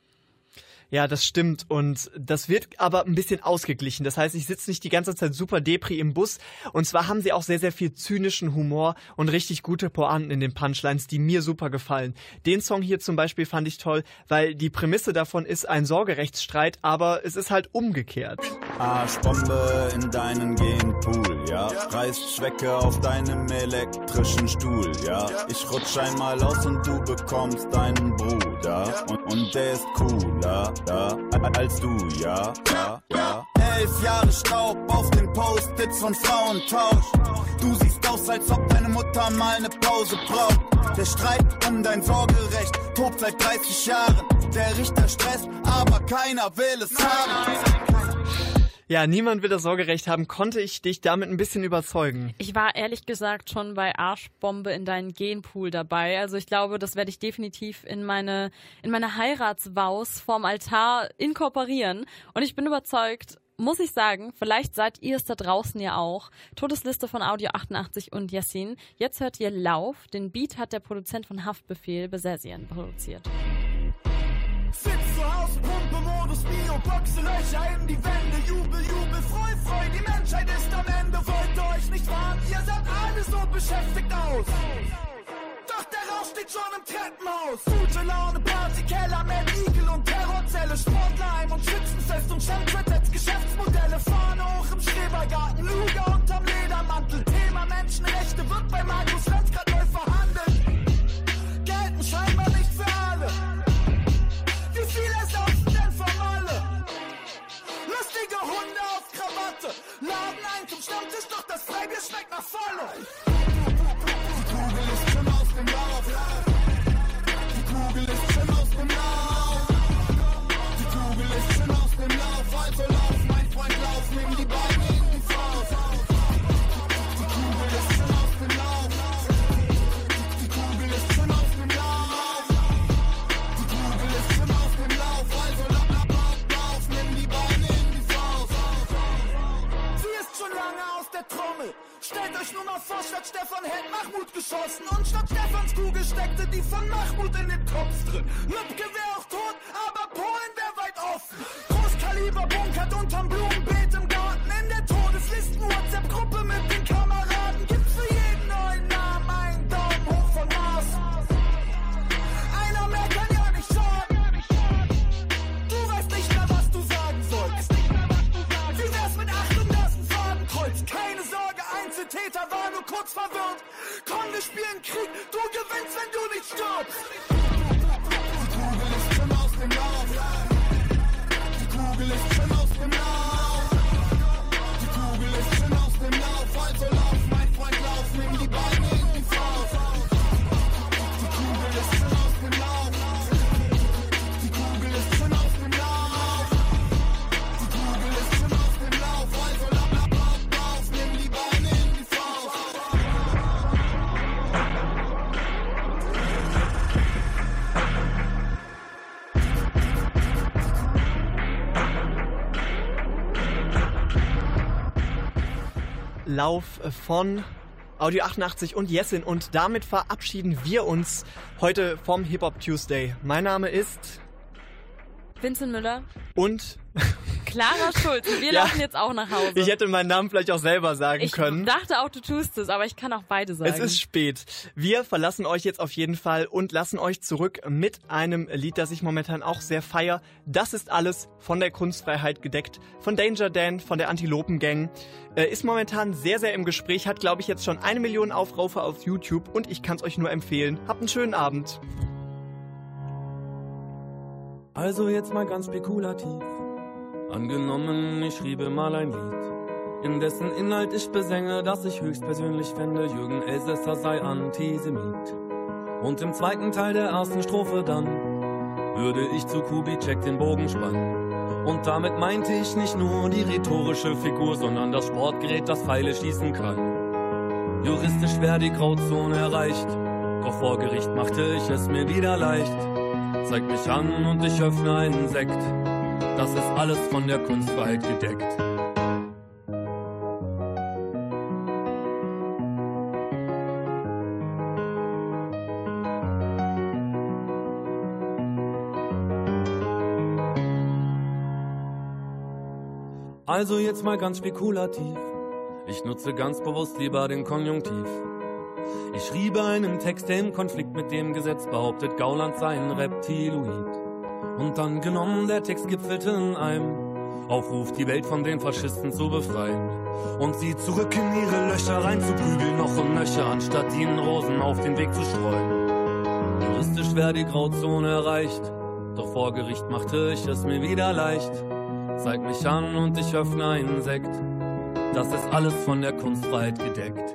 Ja, das stimmt. Und das wird aber ein bisschen ausgeglichen. Das heißt, ich sitze nicht die ganze Zeit super Depri im Bus. Und zwar haben sie auch sehr, sehr viel zynischen Humor und richtig gute Pointen in den Punchlines, die mir super gefallen. Den Song hier zum Beispiel fand ich toll, weil die Prämisse davon ist ein Sorgerechtsstreit, aber es ist halt umgekehrt. Arschbombe in deinen Genpool, ja. Reißt Schwecke auf deinem elektrischen Stuhl, ja. Ich rutsch einmal aus und du bekommst deinen Bruder. Und, und der ist cooler, ja, als du, ja, ja, ja. Elf Jahre Staub auf den Post-its von Frauentausch. Du siehst aus, als ob deine Mutter mal eine Pause braucht. Der Streit um dein Sorgerecht tobt seit 30 Jahren. Der Richter stresst, aber keiner will es haben. Ja, niemand will das Sorgerecht haben. Konnte ich dich damit ein bisschen überzeugen? Ich war ehrlich gesagt schon bei Arschbombe in deinen Genpool dabei. Also ich glaube, das werde ich definitiv in meine, in meine Heiratswaus vorm Altar inkorporieren. Und ich bin überzeugt, muss ich sagen, vielleicht seid ihr es da draußen ja auch. Todesliste von Audio 88 und Yassin. Jetzt hört ihr Lauf. Den Beat hat der Produzent von Haftbefehl Besessien produziert. Sitz zu Hause, Pumpe, Modus, Bio, Boxe, Löcher in die Wände, Jubel, Jubel, Freu, Freu, die Menschheit ist am Ende, wollt ihr euch nicht warnen, ihr seid alle so beschäftigt aus. Doch der Rauch steht schon im Treppenhaus. Gute Laune, Party, Keller, Mad Eagle und Terrorzelle, Sportleim und Schützenfest und Champions als Geschäftsmodelle. Fahne hoch im Schrebergarten, Luger unterm Ledermantel. Thema Menschenrechte wird bei Markus Lanz grad neu verhandelt. Laden ein zum Stammtisch, doch das Freibier schmeckt nach Volle. Lauf von Audio 88 und Jessin und damit verabschieden wir uns heute vom Hip Hop Tuesday. Mein Name ist Vincent Müller und Clara Schulz. Und wir Ja. laufen jetzt auch nach Hause. ich hätte meinen Namen vielleicht auch selber sagen Ich können. dachte auch, du tust es, aber ich kann auch beide sagen. Es ist spät. Wir verlassen euch jetzt auf jeden Fall und lassen euch zurück mit einem Lied, das ich momentan auch sehr feier. Das ist alles von der Kunstfreiheit gedeckt, von Danger Dan, von der Antilopen Gang. Äh, ist momentan sehr, sehr im Gespräch, hat glaube ich jetzt schon eine Million Aufrufe auf YouTube und ich kann es euch nur empfehlen. Habt einen schönen Abend. Also jetzt mal ganz spekulativ. Angenommen, ich schriebe mal ein Lied, in dessen Inhalt ich besänge, dass ich höchstpersönlich fände, Jürgen Elsässer sei Antisemit. Und im zweiten Teil der ersten Strophe dann würde ich zu Kubitschek den Bogen spannen. Und damit meinte ich nicht nur die rhetorische Figur, sondern das Sportgerät, das Pfeile schießen kann. Juristisch wäre die Grauzone erreicht, doch vor Gericht machte ich es mir wieder leicht. Zeig mich an und ich öffne einen Sekt. Das ist alles von der Kunstfreiheit gedeckt. Also jetzt mal ganz spekulativ. Ich nutze ganz bewusst lieber den Konjunktiv. Ich schriebe einen Text, der im Konflikt mit dem Gesetz behauptet, Gauland sei ein Reptiloid. Und dann genommen, der Text gipfelte in einem Aufruf, die Welt von den Faschisten zu befreien. Und sie zurück in ihre Löcher reinzuprügeln, noch und nöcher, anstatt ihnen Rosen auf den Weg zu streuen. Juristisch wäre die Grauzone erreicht, doch vor Gericht machte ich es mir wieder leicht. Zeig mich an und ich öffne einen Sekt. Das ist alles von der Kunstfreiheit gedeckt.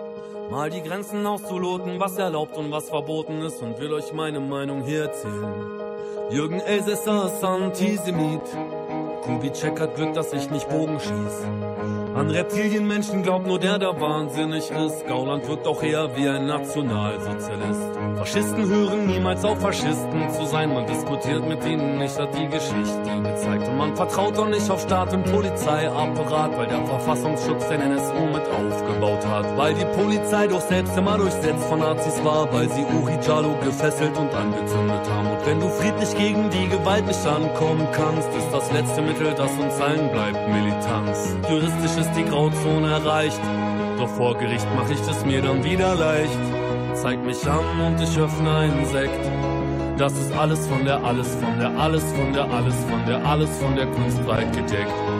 Mal die Grenzen auszuloten, was erlaubt und was verboten ist und will euch meine Meinung hier erzählen. Jürgen Elsässer ist Antisemit. Kubitschek hat Glück, dass ich nicht Bogen schieß. An Reptilienmenschen glaubt nur der, der wahnsinnig ist. Gauland wirkt auch eher wie ein Nationalsozialist. Faschisten hören niemals auf, Faschisten zu sein. Man diskutiert mit ihnen nicht, hat die Geschichte gezeigt. Und man vertraut auch nicht auf Staat und Polizeiapparat, weil der Verfassungsschutz den NSU mit aufgebaut hat. Weil die Polizei doch selbst immer durchsetzt von Nazis war, weil sie Uri Jalo gefesselt und angezündet haben. Und wenn du friedlich gegen die Gewalt nicht ankommen kannst, ist das letzte Mittel, das uns allen bleibt, Militanz. Juristisch ist die Grauzone erreicht, doch vor Gericht mach ich es mir dann wieder leicht. Zeig mich an und ich öffne einen Sekt. Das ist alles von der, alles von der, alles von der, alles von der, alles von der Kunstfreiheit gedeckt.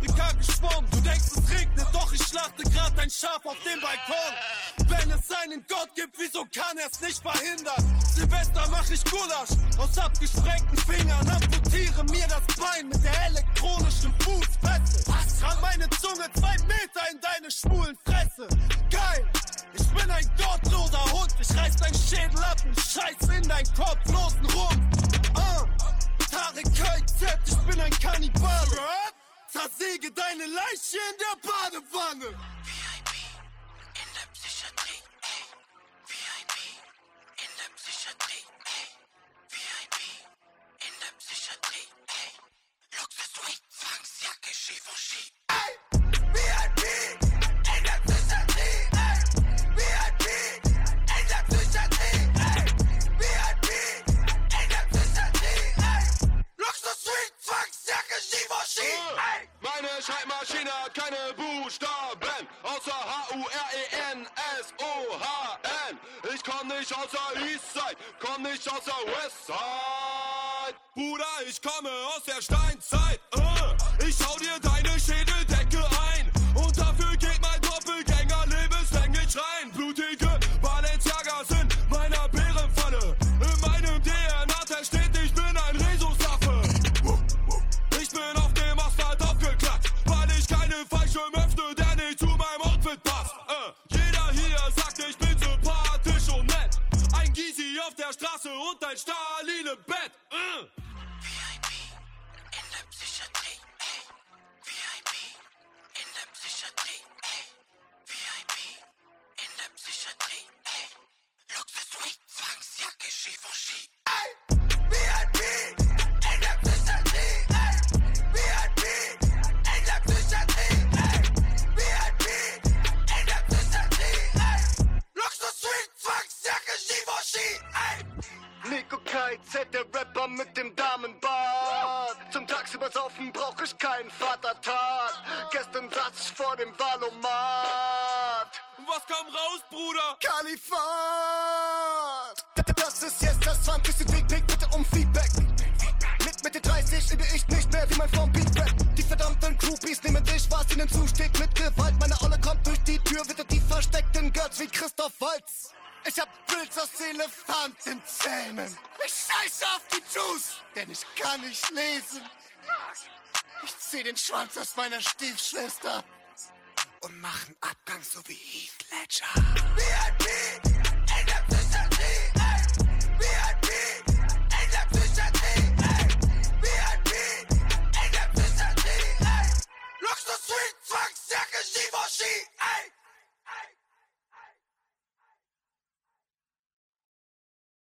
Afrika geschwommen. Du denkst, es regnet, doch ich schlachte grad ein Schaf auf dem Balkon. Wenn es einen Gott gibt, wieso kann er es nicht verhindern? Silvester mach ich Gulasch aus abgesprengten Fingern. Amputiere mir das Bein mit der elektronischen Fußfessel. Was? Ran meine Zunge zwei Meter in deine schwulen Fresse. Geil! Ich bin ein gottloser Hund, ich reiß dein Schädel ab und scheiß in dein kopflosen Rumpf. Ah, Tarek KZ, ich bin ein Kannibale. Zersäge deine Leiche in der Badewanne. Nicht aus der Eastside, komm nicht aus der Westside. Bruder, ich komme aus der Steinzeit. Äh, der Rapper mit dem Damenbart. Zum tagsüber saufen brauch ich keinen Vatertag. Gestern saß ich vor dem Valomat. Was kam raus, Bruder? Kalifat! Das ist jetzt das 20. Dickpick, bitte um Feedback. Mit Mitte 30 liebe ich nicht mehr wie mein Form Beatback. Die verdammten Groupies nehmen dich, was ihnen zusteht, mit Gewalt. Meine Olle kommt durch die Tür, wird die versteckten Götz wie Christoph Waltz. Ich hab Pilz aus Elefantenzähnen. Ich scheiße auf die Juice, denn ich kann nicht lesen. Ich zieh den Schwanz aus meiner Stiefschwester und mach einen Abgang so wie Heath Ledger. VIP in der Psychiatrie, ey. VIP in der Psychiatrie, ey. VIP in der Psychiatrie, ey. Luxus-Suite, Zwangsjacke, Givenchy, ey.